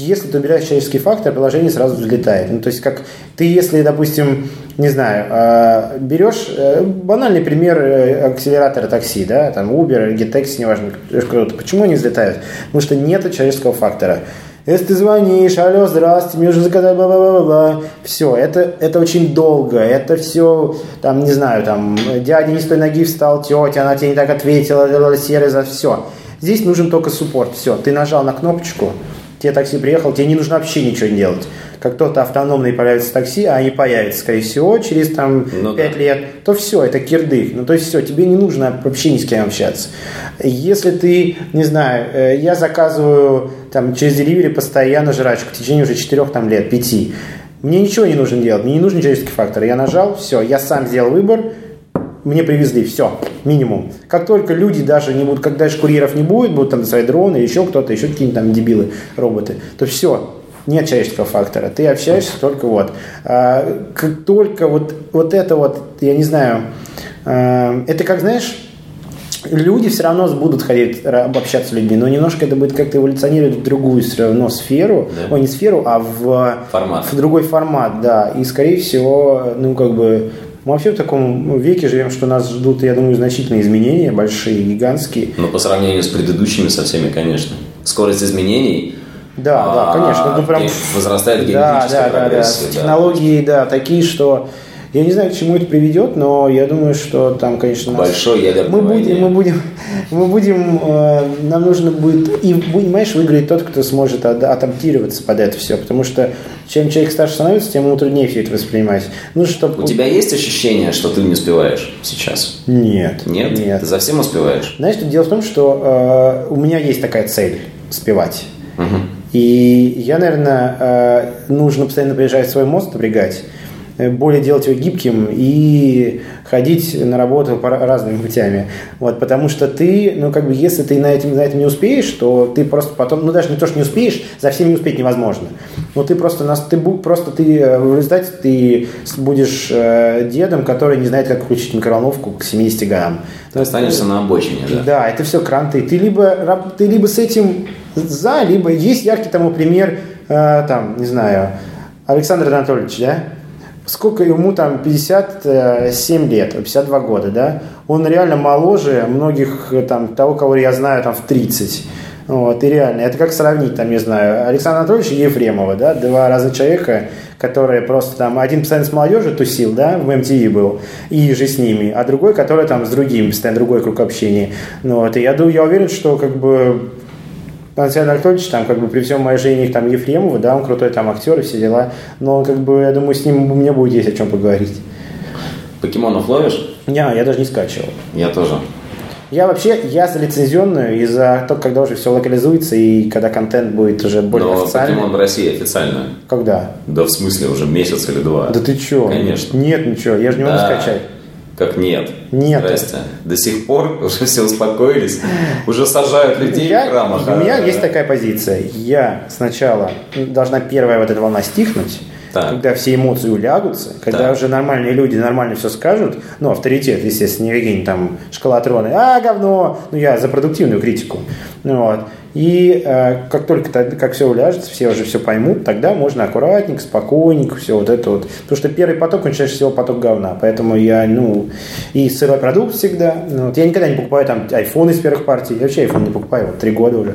если ты убираешь человеческий фактор, приложение сразу взлетает. Ну, то есть, как ты, если, допустим, не знаю, а, берешь э, банальный пример э, акселератора такси, да, там Uber, GetTaxi, неважно, кто-то, почему они взлетают? Потому что нет человеческого фактора. Если ты звонишь, алло, здравствуйте, мне уже заказать, бла-бла-бла-бла, все, это, это очень долго, это все, там, не знаю, там, дядя не с той ноги встал, тетя, она тебе не так ответила, серый за все. Здесь нужен только суппорт, все, ты нажал на кнопочку, тебе такси приехал, тебе не нужно вообще ничего делать. Как кто-то автономный появится такси, а они появятся, скорее всего, через там ну, 5 да. лет, то все, это кирдык. Ну, то есть все, тебе не нужно вообще ни с кем общаться. Если ты, не знаю, э, я заказываю там через деливери постоянно жрачку в течение уже 4 там, лет, 5. Мне ничего не нужно делать, мне не нужен человеческий фактор. Я нажал, все, я сам сделал выбор, мне привезли, все, минимум. Как только люди даже не будут, когда дальше курьеров не будет, будут там свои дроны, еще кто-то, еще какие-нибудь там дебилы, роботы, то все, нет человеческого фактора. Ты общаешься только вот. А, как только вот, вот это вот, я не знаю, а, это как, знаешь, люди все равно будут ходить, общаться с людьми, но немножко это будет как-то эволюционировать в другую все равно сферу, да. ой, не сферу, а в, формат. в другой формат, да, и скорее всего, ну, как бы мы вообще в таком веке живем, что нас ждут, я думаю, значительные изменения, большие, гигантские. Но по сравнению с предыдущими со всеми, конечно. Скорость изменений да, а, да, конечно. Ну, прям... Возрастает генетическая да, да. Да, да. Технологии, да, такие, что я не знаю, к чему это приведет, но я думаю, что там, конечно, нас... большой ядерный мы будем, мы будем, мы будем, э, нам нужно будет и понимаешь, выиграет тот, кто сможет адаптироваться под это все, потому что чем человек старше становится, тем ему труднее все это воспринимать. Ну, чтобы... У тебя есть ощущение, что ты не успеваешь сейчас? Нет. Нет? Нет. Ты совсем успеваешь? Знаешь, дело в том, что э, у меня есть такая цель успевать. Угу. И я, наверное, э, нужно постоянно приезжать в свой мост напрягать, Э, более делать его гибким и ходить на работу по разными путями. Вот, потому что ты, ну, как бы, если ты на этом, на этом не успеешь, то ты просто потом, ну, даже не то, что не успеешь, за всем не успеть невозможно. Но ты просто, нас, ты, просто ты, э, в результате ты будешь э, дедом, который не знает, как включить микроволновку к 70 годам. Ты останешься на обочине, да? Да, это все кранты. Ты либо, ты либо с этим за, либо есть яркий тому пример, э, там, не знаю, Александр Анатольевич, да? сколько ему там, 57 лет, 52 года, да, он реально моложе многих, там, того, кого я знаю, там, в 30. Вот, и реально, это как сравнить, там, не знаю, Александра Анатольевича и Ефремова, да, два разных человека, которые просто там, один постоянно с молодежью тусил, да, в MTV был, и же с ними, а другой, который там с другим, постоянно другой круг общения. Ну, вот, и я, я уверен, что, как бы, Александр Анатольевич, там, как бы, при всем уважении там, Ефремову, да, он крутой там актер и все дела, но, как бы, я думаю, с ним мне будет есть о чем поговорить. Покемонов ловишь? Не, я даже не скачивал. Я тоже. Я вообще, я за лицензионную и за то, когда уже все локализуется и когда контент будет уже более Но официальный. Покемон в России официально. Когда? Да в смысле уже месяц или два. Да ты чё? Конечно. Нет, ничего, я же не могу да. скачать. Как нет? Нет. Здрасте. До сих пор уже все успокоились, уже сажают людей я, в храмах. У меня есть такая позиция. Я сначала должна первая вот эта волна стихнуть, так. когда все эмоции улягутся, когда так. уже нормальные люди нормально все скажут, ну, авторитет, естественно, не какие-нибудь там школотроны, а, говно, ну, я за продуктивную критику. Ну, вот. И э, как только как все уляжется, все уже все поймут, тогда можно аккуратненько, спокойненько, все вот это вот. Потому что первый поток, он чаще всего поток говна. Поэтому я, ну, и сырой продукт всегда. Ну, вот, я никогда не покупаю там айфон из первых партий. Я вообще айфон не покупаю, вот три года уже.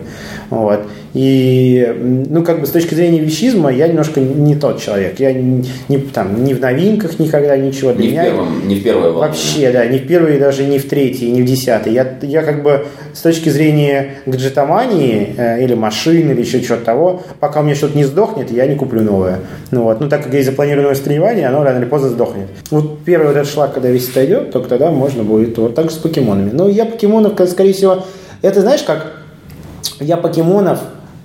Вот. И, ну, как бы с точки зрения вещизма я немножко не тот человек. Я не, не, там, не в новинках никогда ничего. Для не, меня, в первом, не в первой волне. Вообще, да, не в первой, даже не в третьей, не в десятой. Я, я как бы с точки зрения гаджетомании э, или машин, или еще чего-то того, пока у меня что-то не сдохнет, я не куплю новое. Ну, вот. ну так как есть запланированное стреливание, оно рано или поздно сдохнет. Вот первый вот этот шлак, когда весь отойдет, только тогда можно будет. Вот так же с покемонами. Но я покемонов, скорее всего, это знаешь как? Я покемонов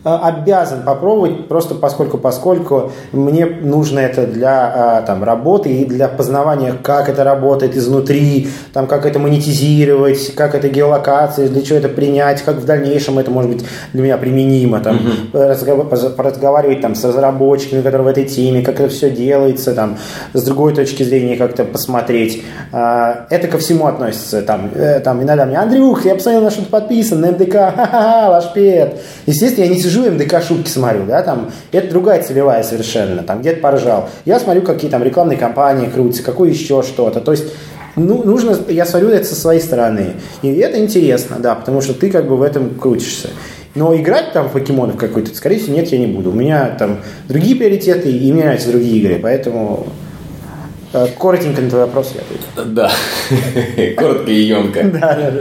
обязан попробовать, просто поскольку, поскольку мне нужно это для там, работы и для познавания, как это работает изнутри, там, как это монетизировать, как это геолокация, для чего это принять, как в дальнейшем это может быть для меня применимо, там, mm-hmm. разговаривать там, с разработчиками, которые в этой теме, как это все делается, там, с другой точки зрения как-то посмотреть. Это ко всему относится. Там, э, там иногда мне, Андрюх, я посмотрел на что-то подписан, на МДК, *laughs* ха-ха-ха, лашпед. Естественно, я не сижу и МДК шутки смотрю, да, там, это другая целевая совершенно, там, где-то поржал. Я смотрю, какие там рекламные кампании крутятся, какое еще что-то. То есть, ну, нужно, я смотрю это со своей стороны. И это интересно, да, потому что ты как бы в этом крутишься. Но играть там в покемонов какой-то, скорее всего, нет, я не буду. У меня там другие приоритеты, и мне нравятся другие игры, поэтому Э, коротенько на твой вопрос я ответил. Да, коротко и емко. Да, да, да.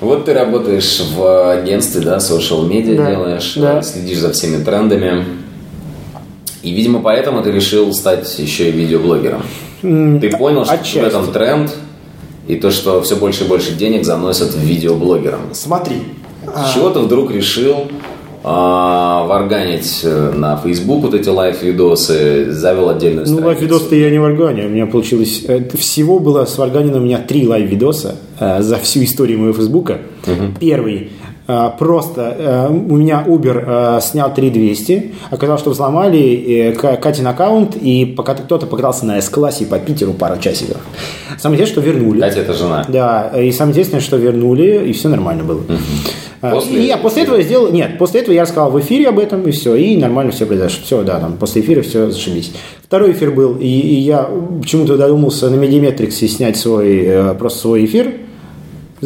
Вот ты работаешь в агентстве, да, social media да, делаешь, да. следишь за всеми трендами. И, видимо, поэтому ты решил стать еще и видеоблогером. Ты понял, что Отчасти. в этом тренд, и то, что все больше и больше денег заносят в видеоблогерам. Смотри. С чего ты вдруг решил варганить э, на Facebook вот эти live-видосы, завел отдельную страницу. Ну, live-видосы я не варганю. У меня получилось... Всего было сварганено у меня три live-видоса э, за всю историю моего Фейсбука. Угу. Первый э, Просто у меня Uber снял 3200, оказалось, что взломали Катин аккаунт, и пока кто-то покатался на S-классе по Питеру пару часиков. Самое интересное, что вернули. Катя это жена. Да, и самое интересное, что вернули, и все нормально было. После... И я после этого я сделал... Нет, после этого я рассказал в эфире об этом, и все, и нормально все произошло. Все, да, там, после эфира все зашибись. Второй эфир был, и, и я почему-то додумался на Медиметриксе снять свой, э, просто свой эфир,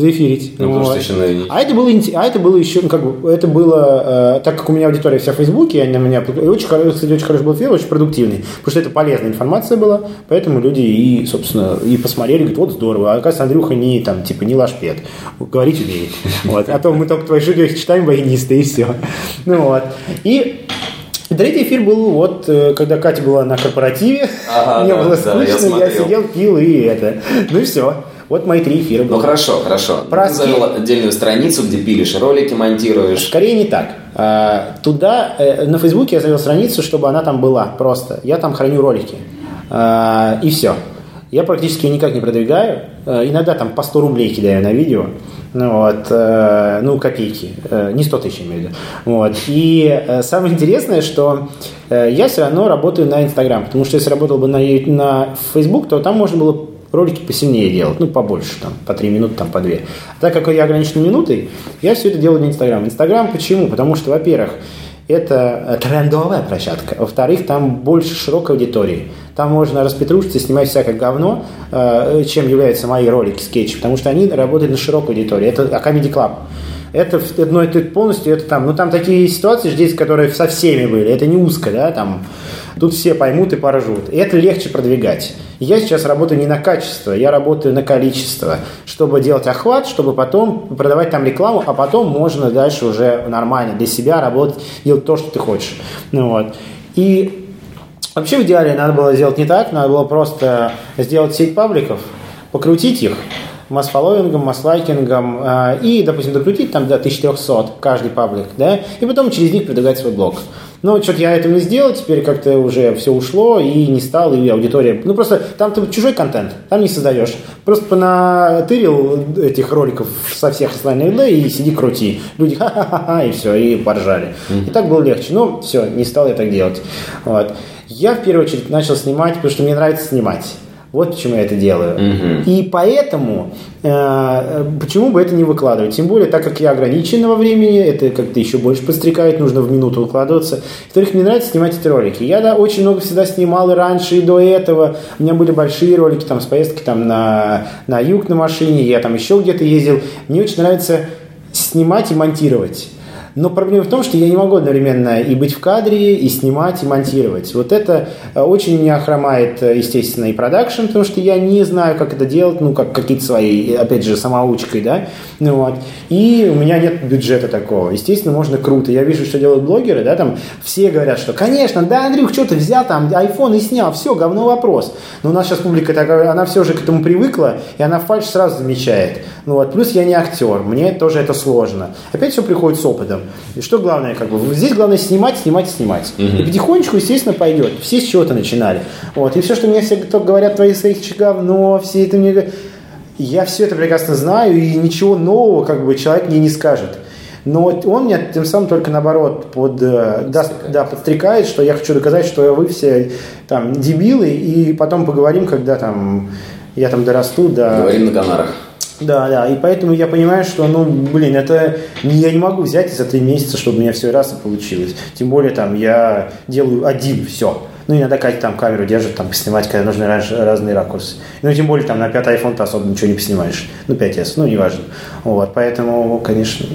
заэфирить. Ну, вот. еще на... а, это было, а это было еще, ну, как бы, это было, э, так как у меня аудитория вся в Фейсбуке, они на меня, очень, кстати, очень хороший был эфир, очень продуктивный, потому что это полезная информация была, поэтому люди и, собственно, и посмотрели, говорят, вот здорово, а оказывается, Андрюха не, там, типа, не лашпед, говорить умеет. Вот. А то мы только твои шутки читаем, баянисты, и все. Ну вот. И Третий эфир был вот, э, когда Катя была на корпоративе, ага, мне да, было скучно, да, я, я сидел, пил и это. Ну и все. Вот мои три эфира были. Ну хорошо, хорошо. Про Ты завел отдельную страницу, где пилишь ролики, монтируешь. Скорее не так. А, туда, э, на Фейсбуке я завел страницу, чтобы она там была просто. Я там храню ролики. А, и все. Я практически никак не продвигаю. А, иногда там по 100 рублей кидаю на видео. Ну, вот, э, ну, копейки, э, не 100 тысяч, имею в виду. Вот. И э, самое интересное, что э, я все равно работаю на Инстаграм, потому что если работал бы на, на Facebook, то там можно было ролики посильнее делать, ну, побольше, там, по 3 минуты, там, по 2. А так как я ограничен минутой, я все это делаю на Инстаграм. Инстаграм почему? Потому что, во-первых, это э, трендовая площадка. Во-вторых, там больше широкой аудитории. Там можно распетрушиться, снимать всякое говно, э, чем являются мои ролики, скетчи, потому что они работают на широкой аудитории. Это Comedy Club. Это, ну, это полностью, это там, ну, там такие ситуации здесь, которые со всеми были. Это не узко, да, там, Тут все поймут и поржут. И это легче продвигать. Я сейчас работаю не на качество, я работаю на количество, чтобы делать охват, чтобы потом продавать там рекламу, а потом можно дальше уже нормально для себя работать, делать то, что ты хочешь. Ну, вот. И вообще в идеале надо было сделать не так, надо было просто сделать сеть пабликов, покрутить их, масс-фолловингом, масс-лайкингом э, и, допустим, докрутить там до 1300 каждый паблик, да, и потом через них продвигать свой блог. Но что-то я этого не сделал, теперь как-то уже все ушло и не стал, и аудитория... Ну, просто там ты чужой контент, там не создаешь. Просто понатырил этих роликов со всех остальных, да, и сиди крути. Люди ха-ха-ха, и все, и поржали. Mm-hmm. И так было легче. Но все, не стал я так делать. Вот. Я в первую очередь начал снимать, потому что мне нравится снимать. Вот почему я это делаю. Угу. И поэтому, э, почему бы это не выкладывать? Тем более, так как я ограничен во времени, это как-то еще больше подстрекает, нужно в минуту выкладываться. Во-вторых, мне нравится снимать эти ролики. Я да, очень много всегда снимал и раньше, и до этого. У меня были большие ролики там, с поездки там, на, на юг на машине, я там еще где-то ездил. Мне очень нравится снимать и монтировать. Но проблема в том, что я не могу одновременно и быть в кадре, и снимать, и монтировать. Вот это э, очень меня хромает, э, естественно, и продакшн, потому что я не знаю, как это делать, ну, как какие-то свои, опять же, самоучкой, да, ну, вот. И у меня нет бюджета такого. Естественно, можно круто. Я вижу, что делают блогеры, да, там все говорят, что, конечно, да, Андрюх, что ты взял там iPhone и снял, все, говно вопрос. Но у нас сейчас публика такая, она все же к этому привыкла, и она фальш сразу замечает. Ну вот, плюс я не актер, мне тоже это сложно. Опять все приходит с опытом. И что главное, как бы, здесь главное снимать, снимать, снимать. И потихонечку, естественно, пойдет. Все с чего-то начинали. Вот, и все, что мне все говорят, твои своих говно, все это мне... Я все это прекрасно знаю, и ничего нового, как бы, человек мне не скажет. Но он меня тем самым только наоборот под, э, даст, да, подстрекает, что я хочу доказать, что вы все там дебилы, и потом поговорим, когда там я там дорасту до... Говорим на Канарах. Да, да, и поэтому я понимаю, что, ну, блин, это я не могу взять за три месяца, чтобы у меня все раз и получилось. Тем более, там, я делаю один, все. Ну, иногда Катя там камеру держит, там, поснимать, когда нужны раз, разные ракурсы. Ну, тем более, там, на пятый iPhone ты особо ничего не поснимаешь. Ну, 5S, ну, неважно. Вот, поэтому, конечно...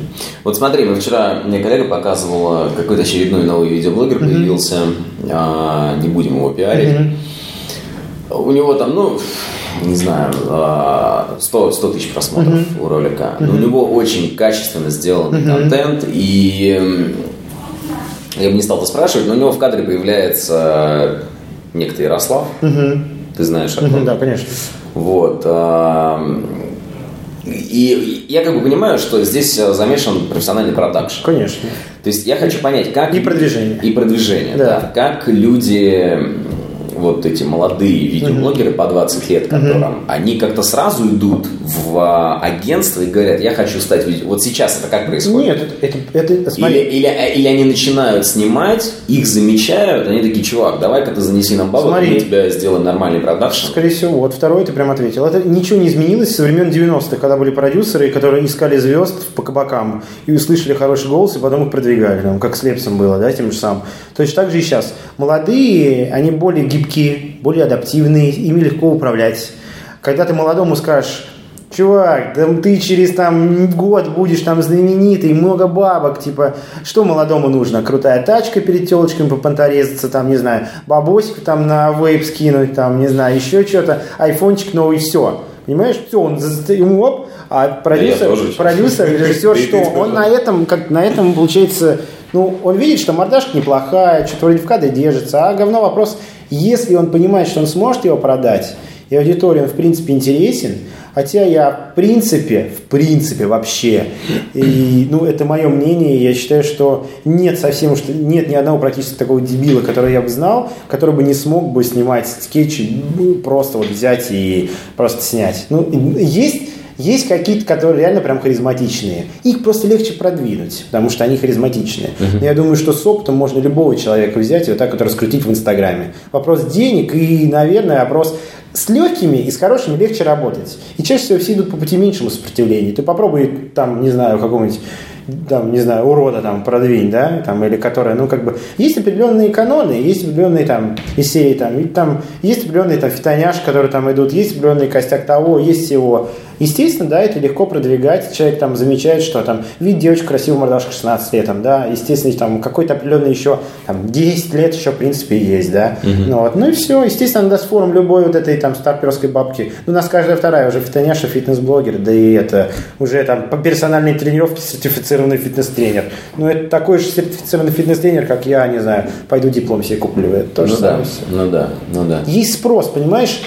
Вот смотри, мы вчера, мне коллега показывала, какой-то очередной новый видеоблогер mm-hmm. появился, а, не будем его пиарить. Mm-hmm. У него там, ну, не знаю, 100, а, 100 тысяч просмотров mm-hmm. у ролика. Но mm-hmm. у него очень качественно сделанный mm-hmm. контент, и я бы не стал это спрашивать, но у него в кадре появляется некто Ярослав. Угу. Ты знаешь, угу, Да, конечно. Вот. А, и я как бы понимаю, что здесь замешан профессиональный продакшн. Конечно. То есть я хочу понять, как... И продвижение. И продвижение, да. да. Как люди вот эти молодые видеоблогеры по 20 лет, которым они как-то сразу идут в а, агентство и говорят, я хочу стать видео. Вот сейчас это как происходит? Нет, это, это, это смотри. Или, или, э, или они начинают снимать, их замечают, они такие, чувак, давай-ка ты занеси нам бабу, мы тебя сделаем нормальный продакшн. Скорее всего, вот второй ты прям ответил. Это ничего не изменилось со времен 90-х, когда были продюсеры, которые искали звезд по кабакам и услышали хороший голос, и потом их продвигали, там, как с Лепсом было, да, тем же самым. Точно так же и сейчас. Молодые, они более гибкие гибкие, более адаптивные, ими легко управлять. Когда ты молодому скажешь, чувак, да ты через там год будешь там знаменитый, много бабок, типа, что молодому нужно? Крутая тачка перед телочками попонторезаться, там, не знаю, бабосик там на вейп скинуть, там, не знаю, еще что-то, айфончик новый, все. Понимаешь, все, он ему оп, а продюсер, продюсер, *laughs* режиссер, что он на этом, как на этом получается, ну, он видит, что мордашка неплохая, что-то вроде в кадре держится, а говно вопрос, если он понимает, что он сможет его продать, и аудитории он в принципе интересен, хотя я в принципе, в принципе вообще, и, ну это мое мнение, я считаю, что нет совсем, что нет ни одного практически такого дебила, который я бы знал, который бы не смог бы снимать скетчи, ну, просто вот взять и просто снять. Ну, есть есть какие-то, которые реально прям харизматичные. Их просто легче продвинуть, потому что они харизматичные. Uh-huh. Я думаю, что с опытом можно любого человека взять и вот так вот раскрутить в Инстаграме. Вопрос денег и, наверное, вопрос с легкими и с хорошими легче работать. И чаще всего все идут по пути меньшему сопротивлению. Ты попробуй там, не знаю, какого-нибудь там, не знаю, урода там продвинь, да, там, или которая, ну, как бы, есть определенные каноны, есть определенные там из серии, там, и там, есть определенные там фитоняши, которые там идут, есть определенный костяк того, есть всего. Естественно, да, это легко продвигать, человек там замечает, что там, видит девочку красивую мордашка 16 лет, там, да, естественно, там, какой-то определенный еще, там, 10 лет еще, в принципе, есть, да, угу. ну, вот, ну, и все, естественно, даст форум любой вот этой, там, старперской бабки, ну, у нас каждая вторая уже фитоняша, фитнес-блогер, да и это, уже, там, по персональной тренировке сертифицирован сертифицированный фитнес-тренер. Ну, это такой же сертифицированный фитнес-тренер, как я, не знаю, пойду диплом себе куплю. Это то ну, да, ну да, ну да. Есть спрос, понимаешь?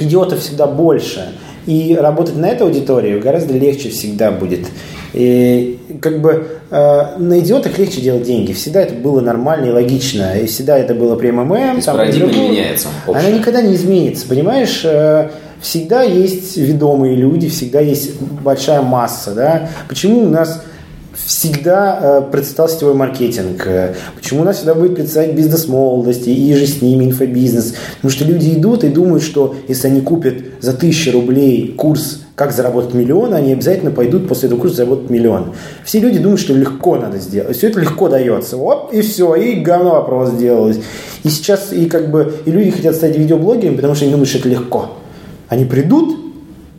Идиотов всегда больше. И работать на эту аудиторию гораздо легче всегда будет. И как бы э, на идиотах легче делать деньги. Всегда это было нормально и логично. И всегда это было при МММ. То есть там, парадигма не меняется. Общая. Она никогда не изменится, понимаешь? Э, всегда есть ведомые люди, всегда есть большая масса. Да? Почему у нас всегда э, процветал сетевой маркетинг, э, почему у нас всегда будет процветать бизнес молодости и же с ними инфобизнес. Потому что люди идут и думают, что если они купят за тысячу рублей курс «Как заработать миллион», они обязательно пойдут после этого курса заработать миллион. Все люди думают, что легко надо сделать. Все это легко дается. Оп, и все, и говно вопрос сделалось. И сейчас и как бы и люди хотят стать видеоблогерами, потому что они думают, что это легко. Они придут,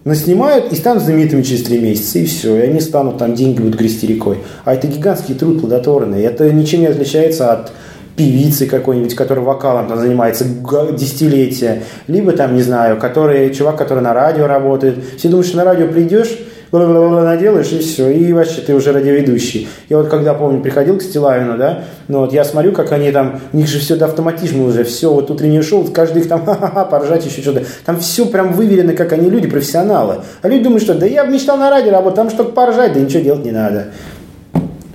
наснимают и станут знаменитыми через три месяца, и все. И они станут, там деньги будут грести рекой. А это гигантский труд плодотворный. Это ничем не отличается от певицы какой-нибудь, который вокалом там занимается десятилетия, либо там, не знаю, который, чувак, который на радио работает. Все думают, что на радио придешь, наделаешь, и все, и вообще ты уже радиоведущий. Я вот когда, помню, приходил к Стилавину, да, ну вот я смотрю, как они там, у них же все до автоматизма уже, все, вот утреннее шоу, каждый их там, *laughs* ха-ха-ха, поржать еще что-то. Там все прям выверено, как они люди, профессионалы. А люди думают, что да я мечтал на радио работать, там что поржать, да ничего делать не надо.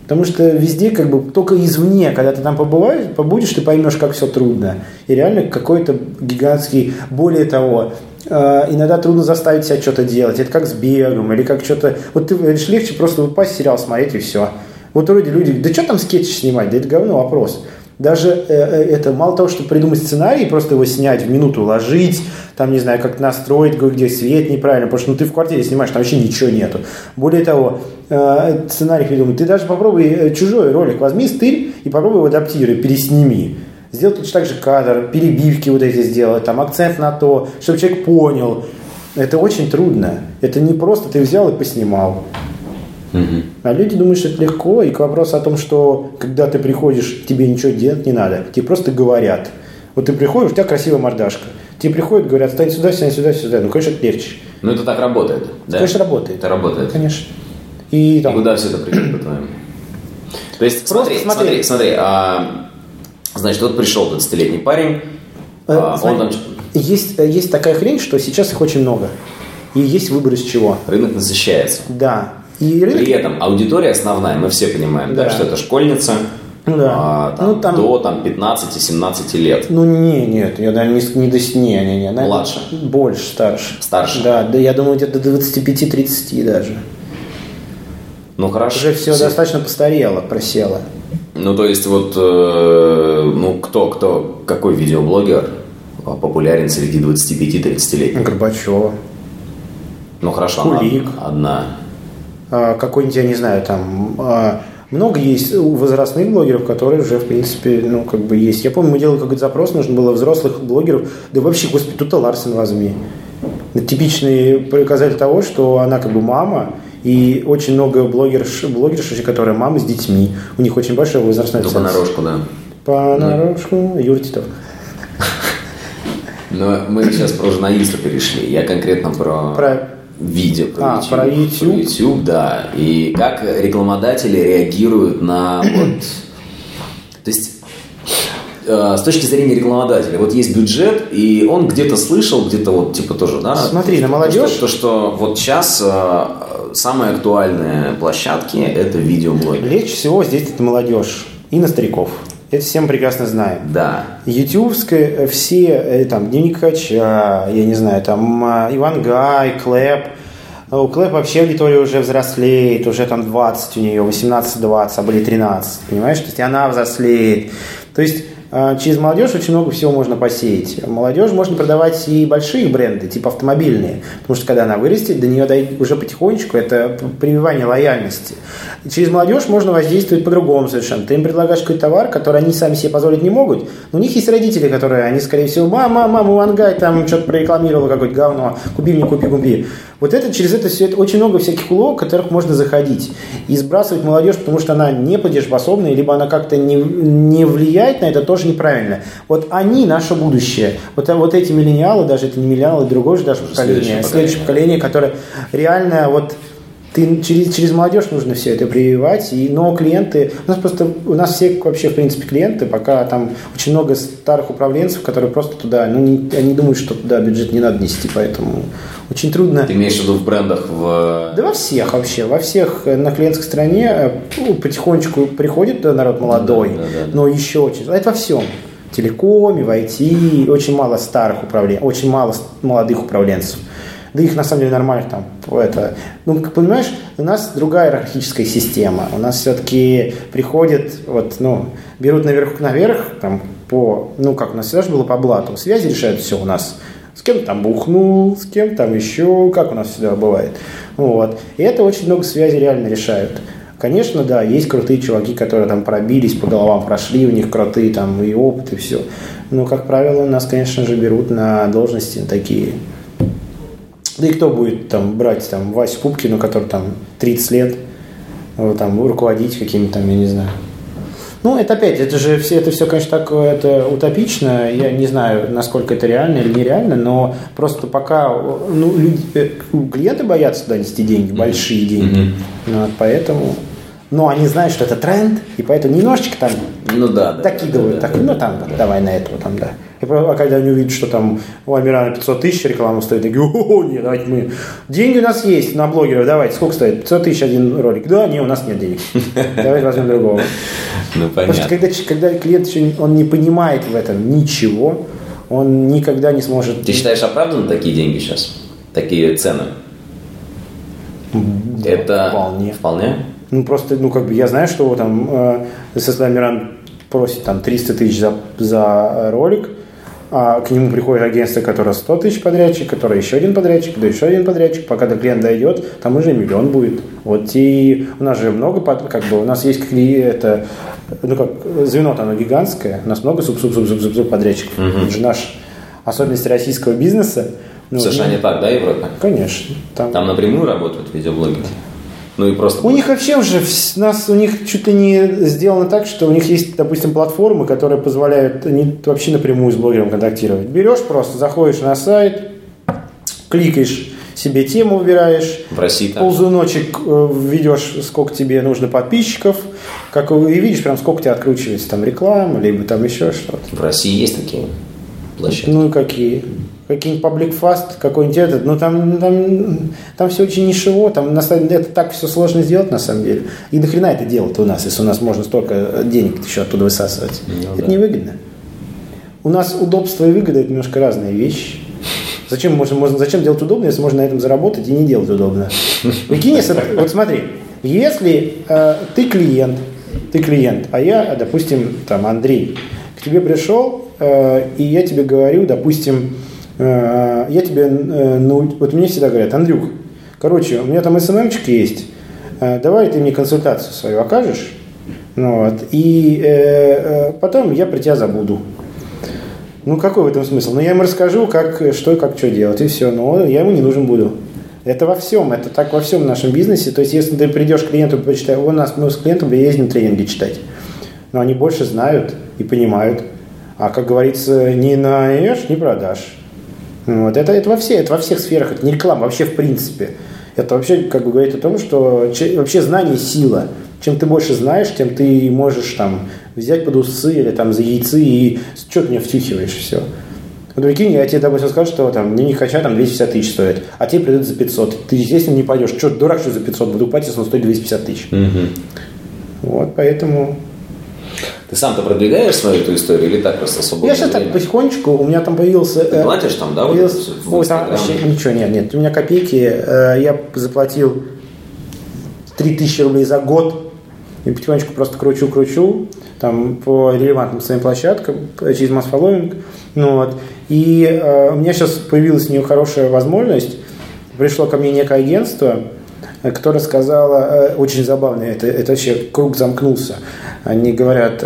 Потому что везде как бы только извне, когда ты там побываешь, побудешь, ты поймешь, как все трудно. И реально какой-то гигантский, более того, иногда трудно заставить себя что-то делать. Это как с бегом или как что-то... Вот ты лишь легче просто упасть, сериал смотреть и все. Вот вроде люди, да что там скетч снимать, да это говно вопрос. Даже э, э, это мало того, что придумать сценарий, просто его снять, в минуту уложить, там, не знаю, как настроить, где свет неправильно, потому что ну, ты в квартире снимаешь, там вообще ничего нету. Более того, э, сценарий придумать, ты даже попробуй чужой ролик, возьми стырь и попробуй его адаптируй, пересними. Сделай точно так же кадр, перебивки вот эти сделать, там акцент на то, чтобы человек понял. Это очень трудно. Это не просто ты взял и поснимал. А люди думают, что это легко, и к вопросу о том, что когда ты приходишь, тебе ничего делать не надо, тебе просто говорят. Вот ты приходишь, у тебя красивая мордашка. Тебе приходят, говорят, стань сюда, стань сюда, сюда. Ну, конечно, это легче. Ну, это так работает, да? Конечно, работает. Это работает. Конечно. И, там... и куда все это придет, по-твоему? То есть, смотри, смотри, смотри, смотри а, значит, вот пришел 20-летний парень, э, а, он там... Есть, есть такая хрень, что сейчас их очень много. И есть выбор из чего. Рынок насыщается. Да. И рынок... При этом аудитория основная, мы все понимаем, да. Да, что это школьница, да. а, там, ну, там... до там, 15-17 лет. Ну, не, нет, я не, не до не, не, не. Младше? Больше, старше. Старше? Да, да я думаю, где-то до 25-30 даже. Ну, хорошо. Уже все Все... достаточно постарело, просело. Ну, то есть, вот, э, ну, кто, кто, какой видеоблогер популярен среди 25-30-летних? Горбачева. Ну, хорошо, Кулик. Она одна. А, какой-нибудь, я не знаю, там... А, много есть возрастных блогеров, которые уже, в принципе, ну, как бы есть. Я помню, мы делали какой-то запрос, нужно было взрослых блогеров. Да вообще, господи, тут Ларсен возьми. Типичный показатель того, что она как бы мама, и очень много блогерш, блогерш, которые мамы с детьми. У них очень большая возрастная Ну, понарошку, да. Понарошку, ну. Юрий Титов. *laughs* Но мы сейчас про журналиста перешли. Я конкретно про... Про видео про, а, YouTube. про YouTube. Про YouTube, да. И как рекламодатели реагируют на *clears throat* вот... То есть э, с точки зрения рекламодателя, вот есть бюджет, и он где-то слышал, где-то вот типа тоже, да? Смотри, на молодежь. То, что, то, что вот сейчас э, самые актуальные площадки это видеоблоги. Легче всего здесь это молодежь и на стариков. Это всем прекрасно знаем. Да. Ютубская, э, все, э, там, Дневник Кача, я не знаю, там, э, Иван Гай, Клэп. У Клэп вообще аудитория уже взрослеет, уже там 20 у нее, 18-20, а были 13, понимаешь? То есть она взрослеет. То есть через молодежь очень много всего можно посеять. Молодежь можно продавать и большие бренды, типа автомобильные, потому что когда она вырастет, до нее уже потихонечку это прививание лояльности. Через молодежь можно воздействовать по-другому совершенно. Ты им предлагаешь какой-то товар, который они сами себе позволить не могут, но у них есть родители, которые, они, скорее всего, мама, мама, Вангай там что-то прорекламировала какое-то говно, купи мне, купи, купи. Вот это, через это все, это очень много всяких уловок, в которых можно заходить. И сбрасывать молодежь, потому что она не платежеспособная, либо она как-то не, не влияет на это, тоже неправильно. Вот они наше будущее. Вот, вот эти миллениалы, даже это не миллениалы, другое же даже поколение, следующее поколение, следующее поколение которое реально вот ты через, через молодежь нужно все это прививать, и, но клиенты, у нас просто, у нас все вообще, в принципе, клиенты, пока там очень много старых управленцев, которые просто туда, ну, не, они думают, что туда бюджет не надо нести, поэтому очень трудно. Ты имеешь в виду в брендах? В... Да во всех вообще, во всех э, на клиентской стороне э, ну, потихонечку приходит народ молодой, да, да, да, но еще очень, это во всем телекоме, в IT, очень мало старых управленцев, очень мало молодых управленцев да их на самом деле нормальных там, это, ну, как понимаешь, у нас другая иерархическая система, у нас все-таки приходят, вот, ну, берут наверх, наверх, там, по, ну, как у нас всегда же было по блату, связи решают все у нас, с кем там бухнул, с кем там еще, как у нас всегда бывает, вот, и это очень много связей реально решают. Конечно, да, есть крутые чуваки, которые там пробились, по головам прошли, у них крутые там и опыт, и все. Но, как правило, нас, конечно же, берут на должности такие да и кто будет там брать там Васю Пупкину, который там 30 лет, там руководить какими-то там, я не знаю. Ну, это опять, это же все, это все, конечно, так это утопично. Я не знаю, насколько это реально или нереально, но просто пока ну, люди, э, клиенты боятся туда нести деньги, mm-hmm. большие деньги. Mm-hmm. Вот, поэтому. Но они знают, что это тренд, и поэтому немножечко там ну, да, докидывают. Да, да, так, да, ну, там, да. давай на этого, там, да. И а когда они увидят, что там у Амирана 500 тысяч реклама стоит, они говорят, о, нет, давайте мы... Деньги у нас есть на блогеров, давайте, сколько стоит? 500 тысяч один ролик. Да, не, у нас нет денег. *laughs* Давайте возьмем другого. Ну, понятно. Потому что когда, когда клиент еще, он не понимает в этом ничего, он никогда не сможет... Ты считаешь оправданно такие деньги сейчас? Такие цены? Да, Это вполне. Вполне? Ну, просто, ну, как бы я знаю, что там э, СССР Амиран просит там 300 тысяч за, за ролик, а к нему приходит агентство, которое 100 тысяч подрядчик, которое еще один подрядчик, да еще один подрядчик, пока до клиента дойдет, там уже миллион будет. Вот и у нас же много, как бы у нас есть это, ну как, звено оно гигантское, у нас много суб-суб-суб-суб подрядчиков. Угу. Это же наш особенность российского бизнеса. Ну, в США ну, не так, да, Европа? Конечно. Там, там напрямую работают видеоблогеры. Ну и просто... У них вообще уже нас у них чуть ли не сделано так, что у них есть, допустим, платформы, которые позволяют не, вообще напрямую с блогером контактировать. Берешь просто, заходишь на сайт, кликаешь себе тему выбираешь. В России так. Ползуночек э, введешь, сколько тебе нужно подписчиков, как и видишь, прям сколько тебе откручивается там реклама, либо там еще что-то. В России есть такие площадки? Ну и какие? Какие-нибудь Public Fast, какой-нибудь этот, ну там, там, там все очень нишево, там на самом деле это так все сложно сделать на самом деле. И нахрена это делать у нас, если у нас можно столько денег еще оттуда высасывать? Ну, это да. невыгодно. У нас удобство и выгода это немножко разные вещи. Зачем, можно, можно, зачем делать удобно, если можно на этом заработать и не делать удобно? Прикинь, вот смотри, если э, ты клиент, ты клиент, а я, допустим, там Андрей, к тебе пришел, э, и я тебе говорю, допустим, Э, я тебе, э, ну, вот мне всегда говорят, Андрюх, короче, у меня там СММчик есть, э, давай ты мне консультацию свою окажешь, ну, вот, и э, потом я про тебя забуду. Ну, какой в этом смысл? Ну, я ему расскажу, как, что и как что делать, и все, но я ему не нужен буду. Это во всем, это так во всем нашем бизнесе. То есть, если ты придешь к клиенту почитай, у нас мы с клиентом ездим тренинги читать. Но они больше знают и понимают. А, как говорится, не наешь, не продашь. Вот. Это, это, во все, это во всех сферах, это не реклама, вообще в принципе. Это вообще как бы говорит о том, что вообще знание – сила. Чем ты больше знаешь, тем ты можешь там взять под усы или там за яйцы и что ты мне втюхиваешь, все. Вот прикинь, я тебе, допустим, скажу, что там не хача там 250 тысяч стоит, а тебе придут за 500. Ты, естественно, не пойдешь. Что, дурак, что за 500? Буду платить, если он стоит 250 тысяч. Угу. Вот, поэтому ты сам-то продвигаешь свою эту историю или так просто свободно? Я сейчас так потихонечку, у меня там появился... Ты платишь там, да? Появился, вот, ой, там вообще ничего, нет, нет. У меня копейки, э, я заплатил 3000 рублей за год и потихонечку просто кручу-кручу там по релевантным своим площадкам через масс following. Ну, вот. И э, у меня сейчас появилась у нее хорошая возможность. Пришло ко мне некое агентство, которое сказала, э, очень забавно, это, это вообще круг замкнулся. Они говорят,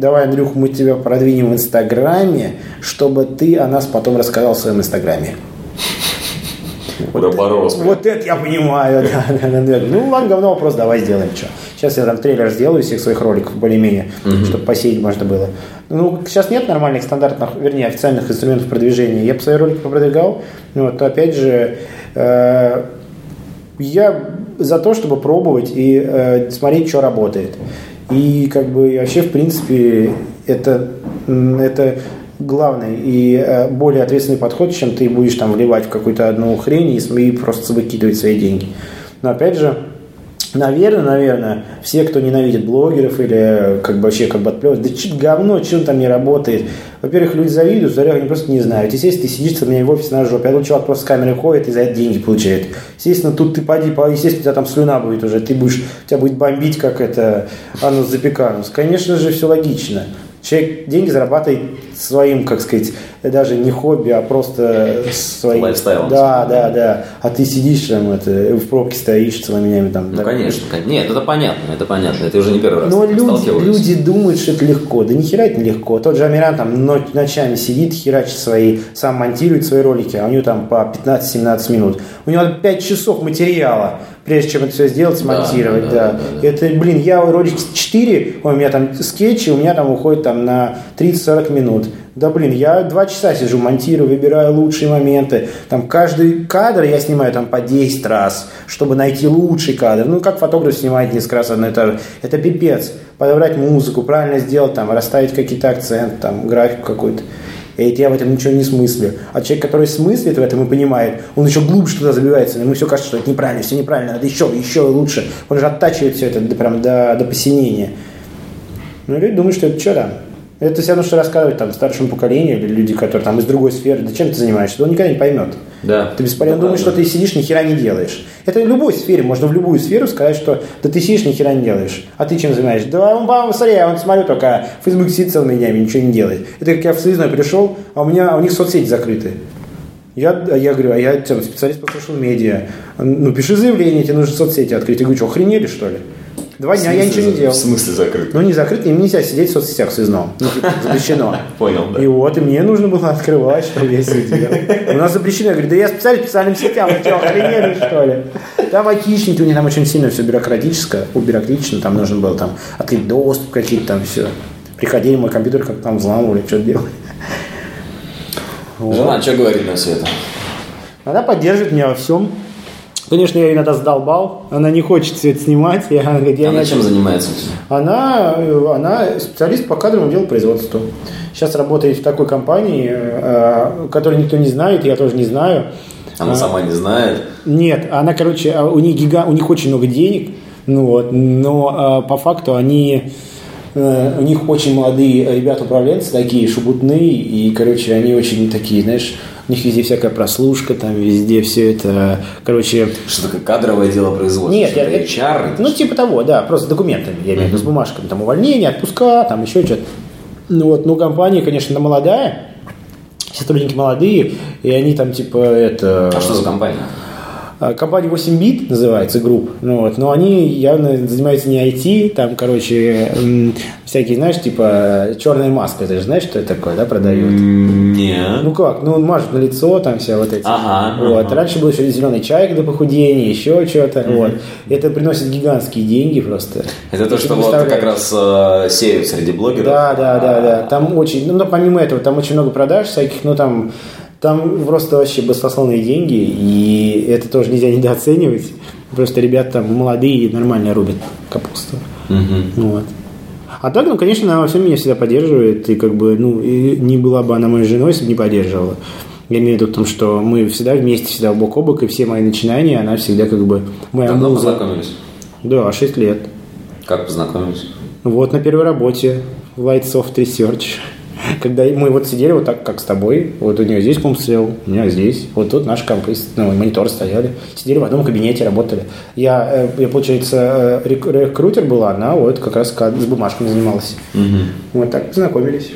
давай, Андрюх, мы тебя продвинем в Инстаграме, чтобы ты о нас потом рассказал в своем Инстаграме. Вот, вот это я понимаю, *laughs* да, да, да. Ну, ладно, говно вопрос, давай сделаем что. Сейчас я там трейлер сделаю всех своих роликов более-менее, угу. чтобы посеять можно было. Ну, сейчас нет нормальных стандартных, вернее, официальных инструментов продвижения. Я бы свои ролики продвигал, но вот опять же, э, я за то, чтобы пробовать и э, смотреть, что работает. И как бы вообще, в принципе, это, это главный и э, более ответственный подход, чем ты будешь там вливать в какую-то одну хрень и, и просто выкидывать свои деньги. Но опять же, Наверное, наверное, все, кто ненавидит блогеров или как бы вообще как бы отплевывают, да что говно, что там не работает. Во-первых, люди завидуют, во-вторых, они просто не знают. Естественно, ты сидишь у меня в офисе на жопе, а тут чувак просто с камерой ходит и за это деньги получает. Естественно, тут ты поди, естественно, у тебя там слюна будет уже, ты будешь, тебя будет бомбить, как это анус запеканус. Конечно же, все логично. Человек деньги зарабатывает своим, как сказать, даже не хобби, а просто своим. Лайфстайлом. Да, да, да. А ты сидишь там, это, в пробке стоишь целыми днями там. Ну, да, конечно. Нет, это понятно, это понятно. Это уже не первый раз. Но люди, люди думают, что это легко. Да ни хера это нелегко. Тот же Амиран там ночами сидит, херачит свои, сам монтирует свои ролики, а у него там по 15-17 минут. У него 5 часов материала прежде чем это все сделать, смонтировать, да. да, да, да. Это, блин, я ролик 4, у меня там скетчи, у меня там уходит там на 30-40 минут. Да блин, я два часа сижу, монтирую, выбираю лучшие моменты. Там каждый кадр я снимаю там по 10 раз, чтобы найти лучший кадр. Ну, как фотограф снимает несколько раз одно и то же. Это пипец. Подобрать музыку, правильно сделать, там, расставить какие-то акценты, там, графику какую-то. И я в этом ничего не смыслю. А человек, который смыслит в этом и понимает, он еще глубже туда забивается, ему все кажется, что это неправильно, все неправильно, надо еще, еще лучше. Он же оттачивает все это до, прям до, до посинения. Ну, люди думают, что это что там? Это все равно, что рассказывать там старшему поколению или люди, которые там из другой сферы, да чем ты занимаешься, он никогда не поймет. Да. Ты бесполезно да, думаешь, да. что ты сидишь, ни хера не делаешь. Это в любой сфере, можно в любую сферу сказать, что да ты сидишь, ни хера не делаешь. А ты чем занимаешься? Да, он, по смотри, я вот смотрю только, Facebook сидит целыми днями, ничего не делает. Это как я в Союзной пришел, а у меня, а у них соцсети закрыты. Я, я говорю, а я там, специалист по social медиа. Ну, пиши заявление, тебе нужно соцсети открыть. Я говорю, что, охренели, что ли? Два дня я ничего не делал. В смысле закрыт? Ну, не закрыт, им нельзя сидеть в соцсетях связном. Ну, типа, запрещено. *laughs* Понял, да. И вот, и мне нужно было открывать, что я сидел. У нас запрещено. Я говорю, да я специально специальным сетям, вы что, охренели, что ли? Там айтишники, у них там очень сильно все бюрократическое, бюрократично, там нужно было там открыть доступ какие-то там все. Приходили, мой компьютер как там взламывали, что делали. Жена, что говорит на все это? Она поддерживает меня во всем. Конечно, я ее иногда задолбал, она не хочет все это снимать. Я, я она чем занимается? Она, она специалист по кадровому делу производства. Сейчас работает в такой компании, э, которую никто не знает, я тоже не знаю. Она а, сама не знает? Нет, она, короче, а у них, гига, у них очень много денег, ну вот, но а, по факту они э, у них очень молодые ребята-управленцы, такие шубутные, и, короче, они очень такие, знаешь, у них везде всякая прослушка, там везде все это, короче... Что такое кадровое дело производства? Нет, я, HR? Ну, типа того, да, просто документами, я имею в виду, с бумажками, там увольнение, отпуска, там еще что-то. Ну вот, ну компания, конечно, молодая, сотрудники молодые, и они там типа это... А что за компания? А, компания 8 бит называется, групп, ну, вот, но они явно занимаются не IT, там, короче, всякие, знаешь, типа черная маска, ты же знаешь, что это такое, да, продают? Не. Ну как, ну он мажет на лицо, там все вот эти. Ага. Вот. Ага. Раньше был еще зеленый чай для похудения, еще что-то. Mm-hmm. Вот. Это приносит гигантские деньги просто. Это то, что вот как раз э, сеют среди блогеров. Да, да, да, да. Там очень, ну, помимо этого, там очень много продаж всяких, ну там там просто вообще баснословные деньги, и это тоже нельзя недооценивать. Просто ребята там молодые и нормально рубят капусту. Угу. Вот. А так, ну, конечно, она во всем меня всегда поддерживает, и как бы, ну, и не была бы она моей женой, если бы не поддерживала. Я имею в виду в том, что мы всегда вместе, всегда бок о бок, и все мои начинания, она всегда как бы моя Давно муза. познакомились? Да, 6 лет. Как познакомились? Вот на первой работе в Lightsoft Research. Когда мы вот сидели вот так, как с тобой, вот у нее здесь комп стоял, у меня здесь, вот тут наш компресс, ну, монитор стояли, сидели в одном кабинете, работали. Я, э, я получается, э, рекрутер была, она вот как раз с бумажками занималась. Угу. Вот так познакомились.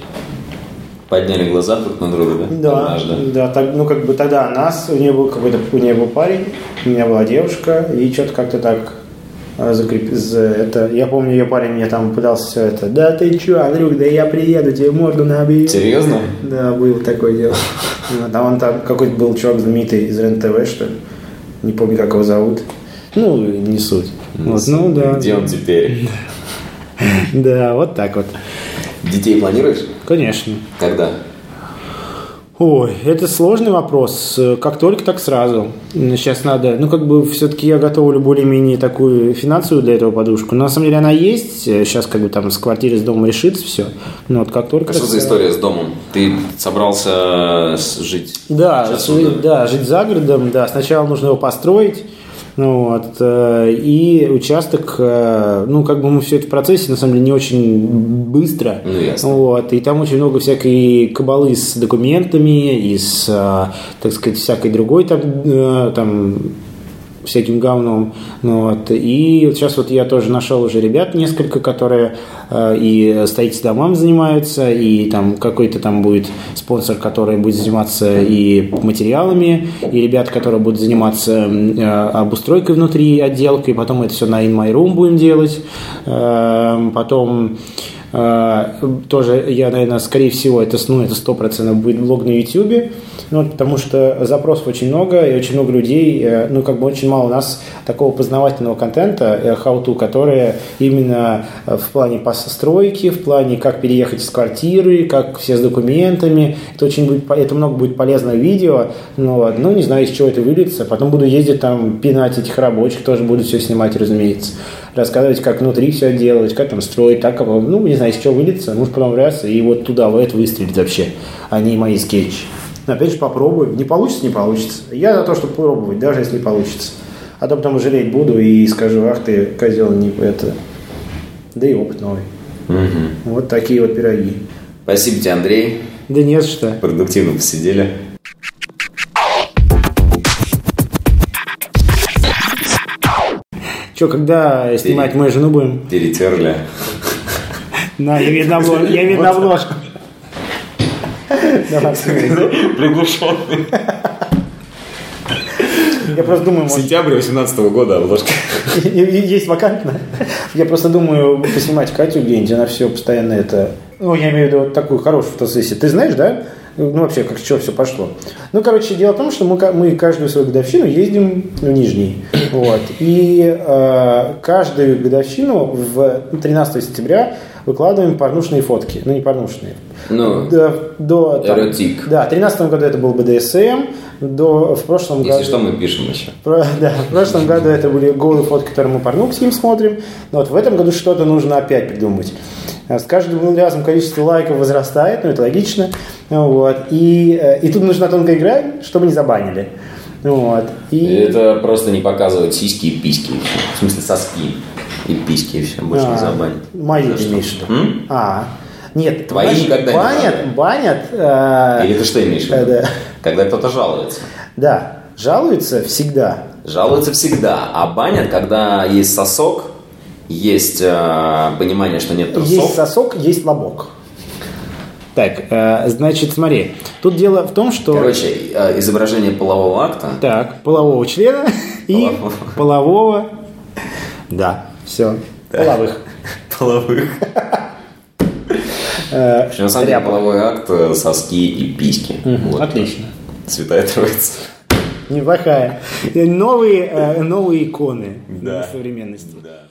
Подняли глаза друг на друга, да? Да, да. да так, ну как бы тогда нас, у нее был какой-то, у нее был парень, у меня была девушка, и что-то как-то так закреп... это, я помню, ее парень мне там пытался все это, да ты че, Андрюк, да я приеду, тебе морду набью. Серьезно? Да, был такое дело. *laughs* Там он там какой-то был чувак знаменитый из РЕН-ТВ, что ли. Не помню, как его зовут. Ну, не суть. Вот, ну, да. Где он теперь? *laughs* Да, вот так вот. Детей планируешь? Конечно. Когда? Ой, это сложный вопрос. Как только, так сразу. Сейчас надо... Ну, как бы, все-таки я готовлю более-менее такую финансовую для этого подушку. Но, на самом деле, она есть. Сейчас, как бы, там, с квартиры, с домом решится все. Но вот как только... А что за история с домом? Ты собрался жить? Да, жить, да, жить за городом, да. Сначала нужно его построить ну, вот, э, и участок, э, ну, как бы мы все это в процессе, на самом деле, не очень быстро. Ну, ясно. Вот, и там очень много всякой кабалы с документами, и с, э, так сказать, всякой другой там, там всяким говном. Ну, вот. И вот сейчас вот я тоже нашел уже ребят несколько, которые э, и строительством домам занимаются, и там какой-то там будет спонсор, который будет заниматься и материалами, и ребят, которые будут заниматься э, обустройкой внутри, отделкой, потом это все на In My Room будем делать. Э, потом тоже я, наверное, скорее всего, это, ну, это 100% будет блог на YouTube, ну, потому что запросов очень много, и очень много людей, э, ну, как бы очень мало у нас такого познавательного контента, э, how-to, которые именно в плане постройки, в плане как переехать из квартиры, как все с документами, это очень будет, это много будет полезного видео, ну, ну, не знаю, из чего это выльется, потом буду ездить там, пинать этих рабочих, тоже буду все снимать, разумеется рассказывать, как внутри все делать, как там строить, так, ну, не знаю, из чего выльется, может потом раз, и вот туда, в это выстрелить вообще, а не мои скетчи. Но опять же попробуем. Не получится, не получится. Я за то, чтобы пробовать, даже если не получится. А то потом жалеть буду и скажу, ах ты, козел, не это. Да и опыт новый. Угу. Вот такие вот пироги. Спасибо тебе, Андрей. Да не за что. Продуктивно посидели. Че, когда снимать мою жену будем? Перетерли. На, я видно, я видно обложку. Приглушенный. Я просто думаю... Сентябрь 18 года обложка. Есть вакантно. Я просто думаю поснимать Катю где-нибудь, она все постоянно это... Ну, я имею в виду вот такую хорошую фотосессию. Ты знаешь, да? Ну, вообще, как что все пошло. Ну, короче, дело в том, что мы, мы каждую свою годовщину ездим в Нижний. *coughs* Вот. И э, каждую годовщину в 13 сентября выкладываем порнушные фотки. Ну, не порнушные. Ну, до, до, там, эротик. Да, в 13 году это был БДСМ, до, в прошлом Если году... что, мы пишем еще. Про, *laughs* да, в прошлом *laughs* году это были голые фотки, которые мы порнух с ним смотрим. Но вот в этом году что-то нужно опять придумать. С каждым разом количество лайков возрастает, ну это логично. Вот. И, э, и тут нужна тонкая игра, чтобы не забанили. Вот. И... Это просто не показывать сиськи и письки. В смысле соски и письки и все. Больше а, не забанят. Мои ты имеешь виду? А, нет, твои знаешь, никогда банят, не банят. Э, Или ты что имеешь в виду? Да. Когда кто-то жалуется. Да, жалуются всегда. Жалуются всегда, а банят, когда есть сосок, есть э, понимание, что нет трусов. Есть сосок, есть лобок. Так, э, значит, смотри. Тут дело в том, что... Короче, э, изображение полового акта. Так, полового члена и полового... Да, все. Половых. *laughs* Половых. Э, на самом деле половой акт, э, соски и письки. Отлично. Святая Троица. Неплохая. Новые, новые иконы современности. Да.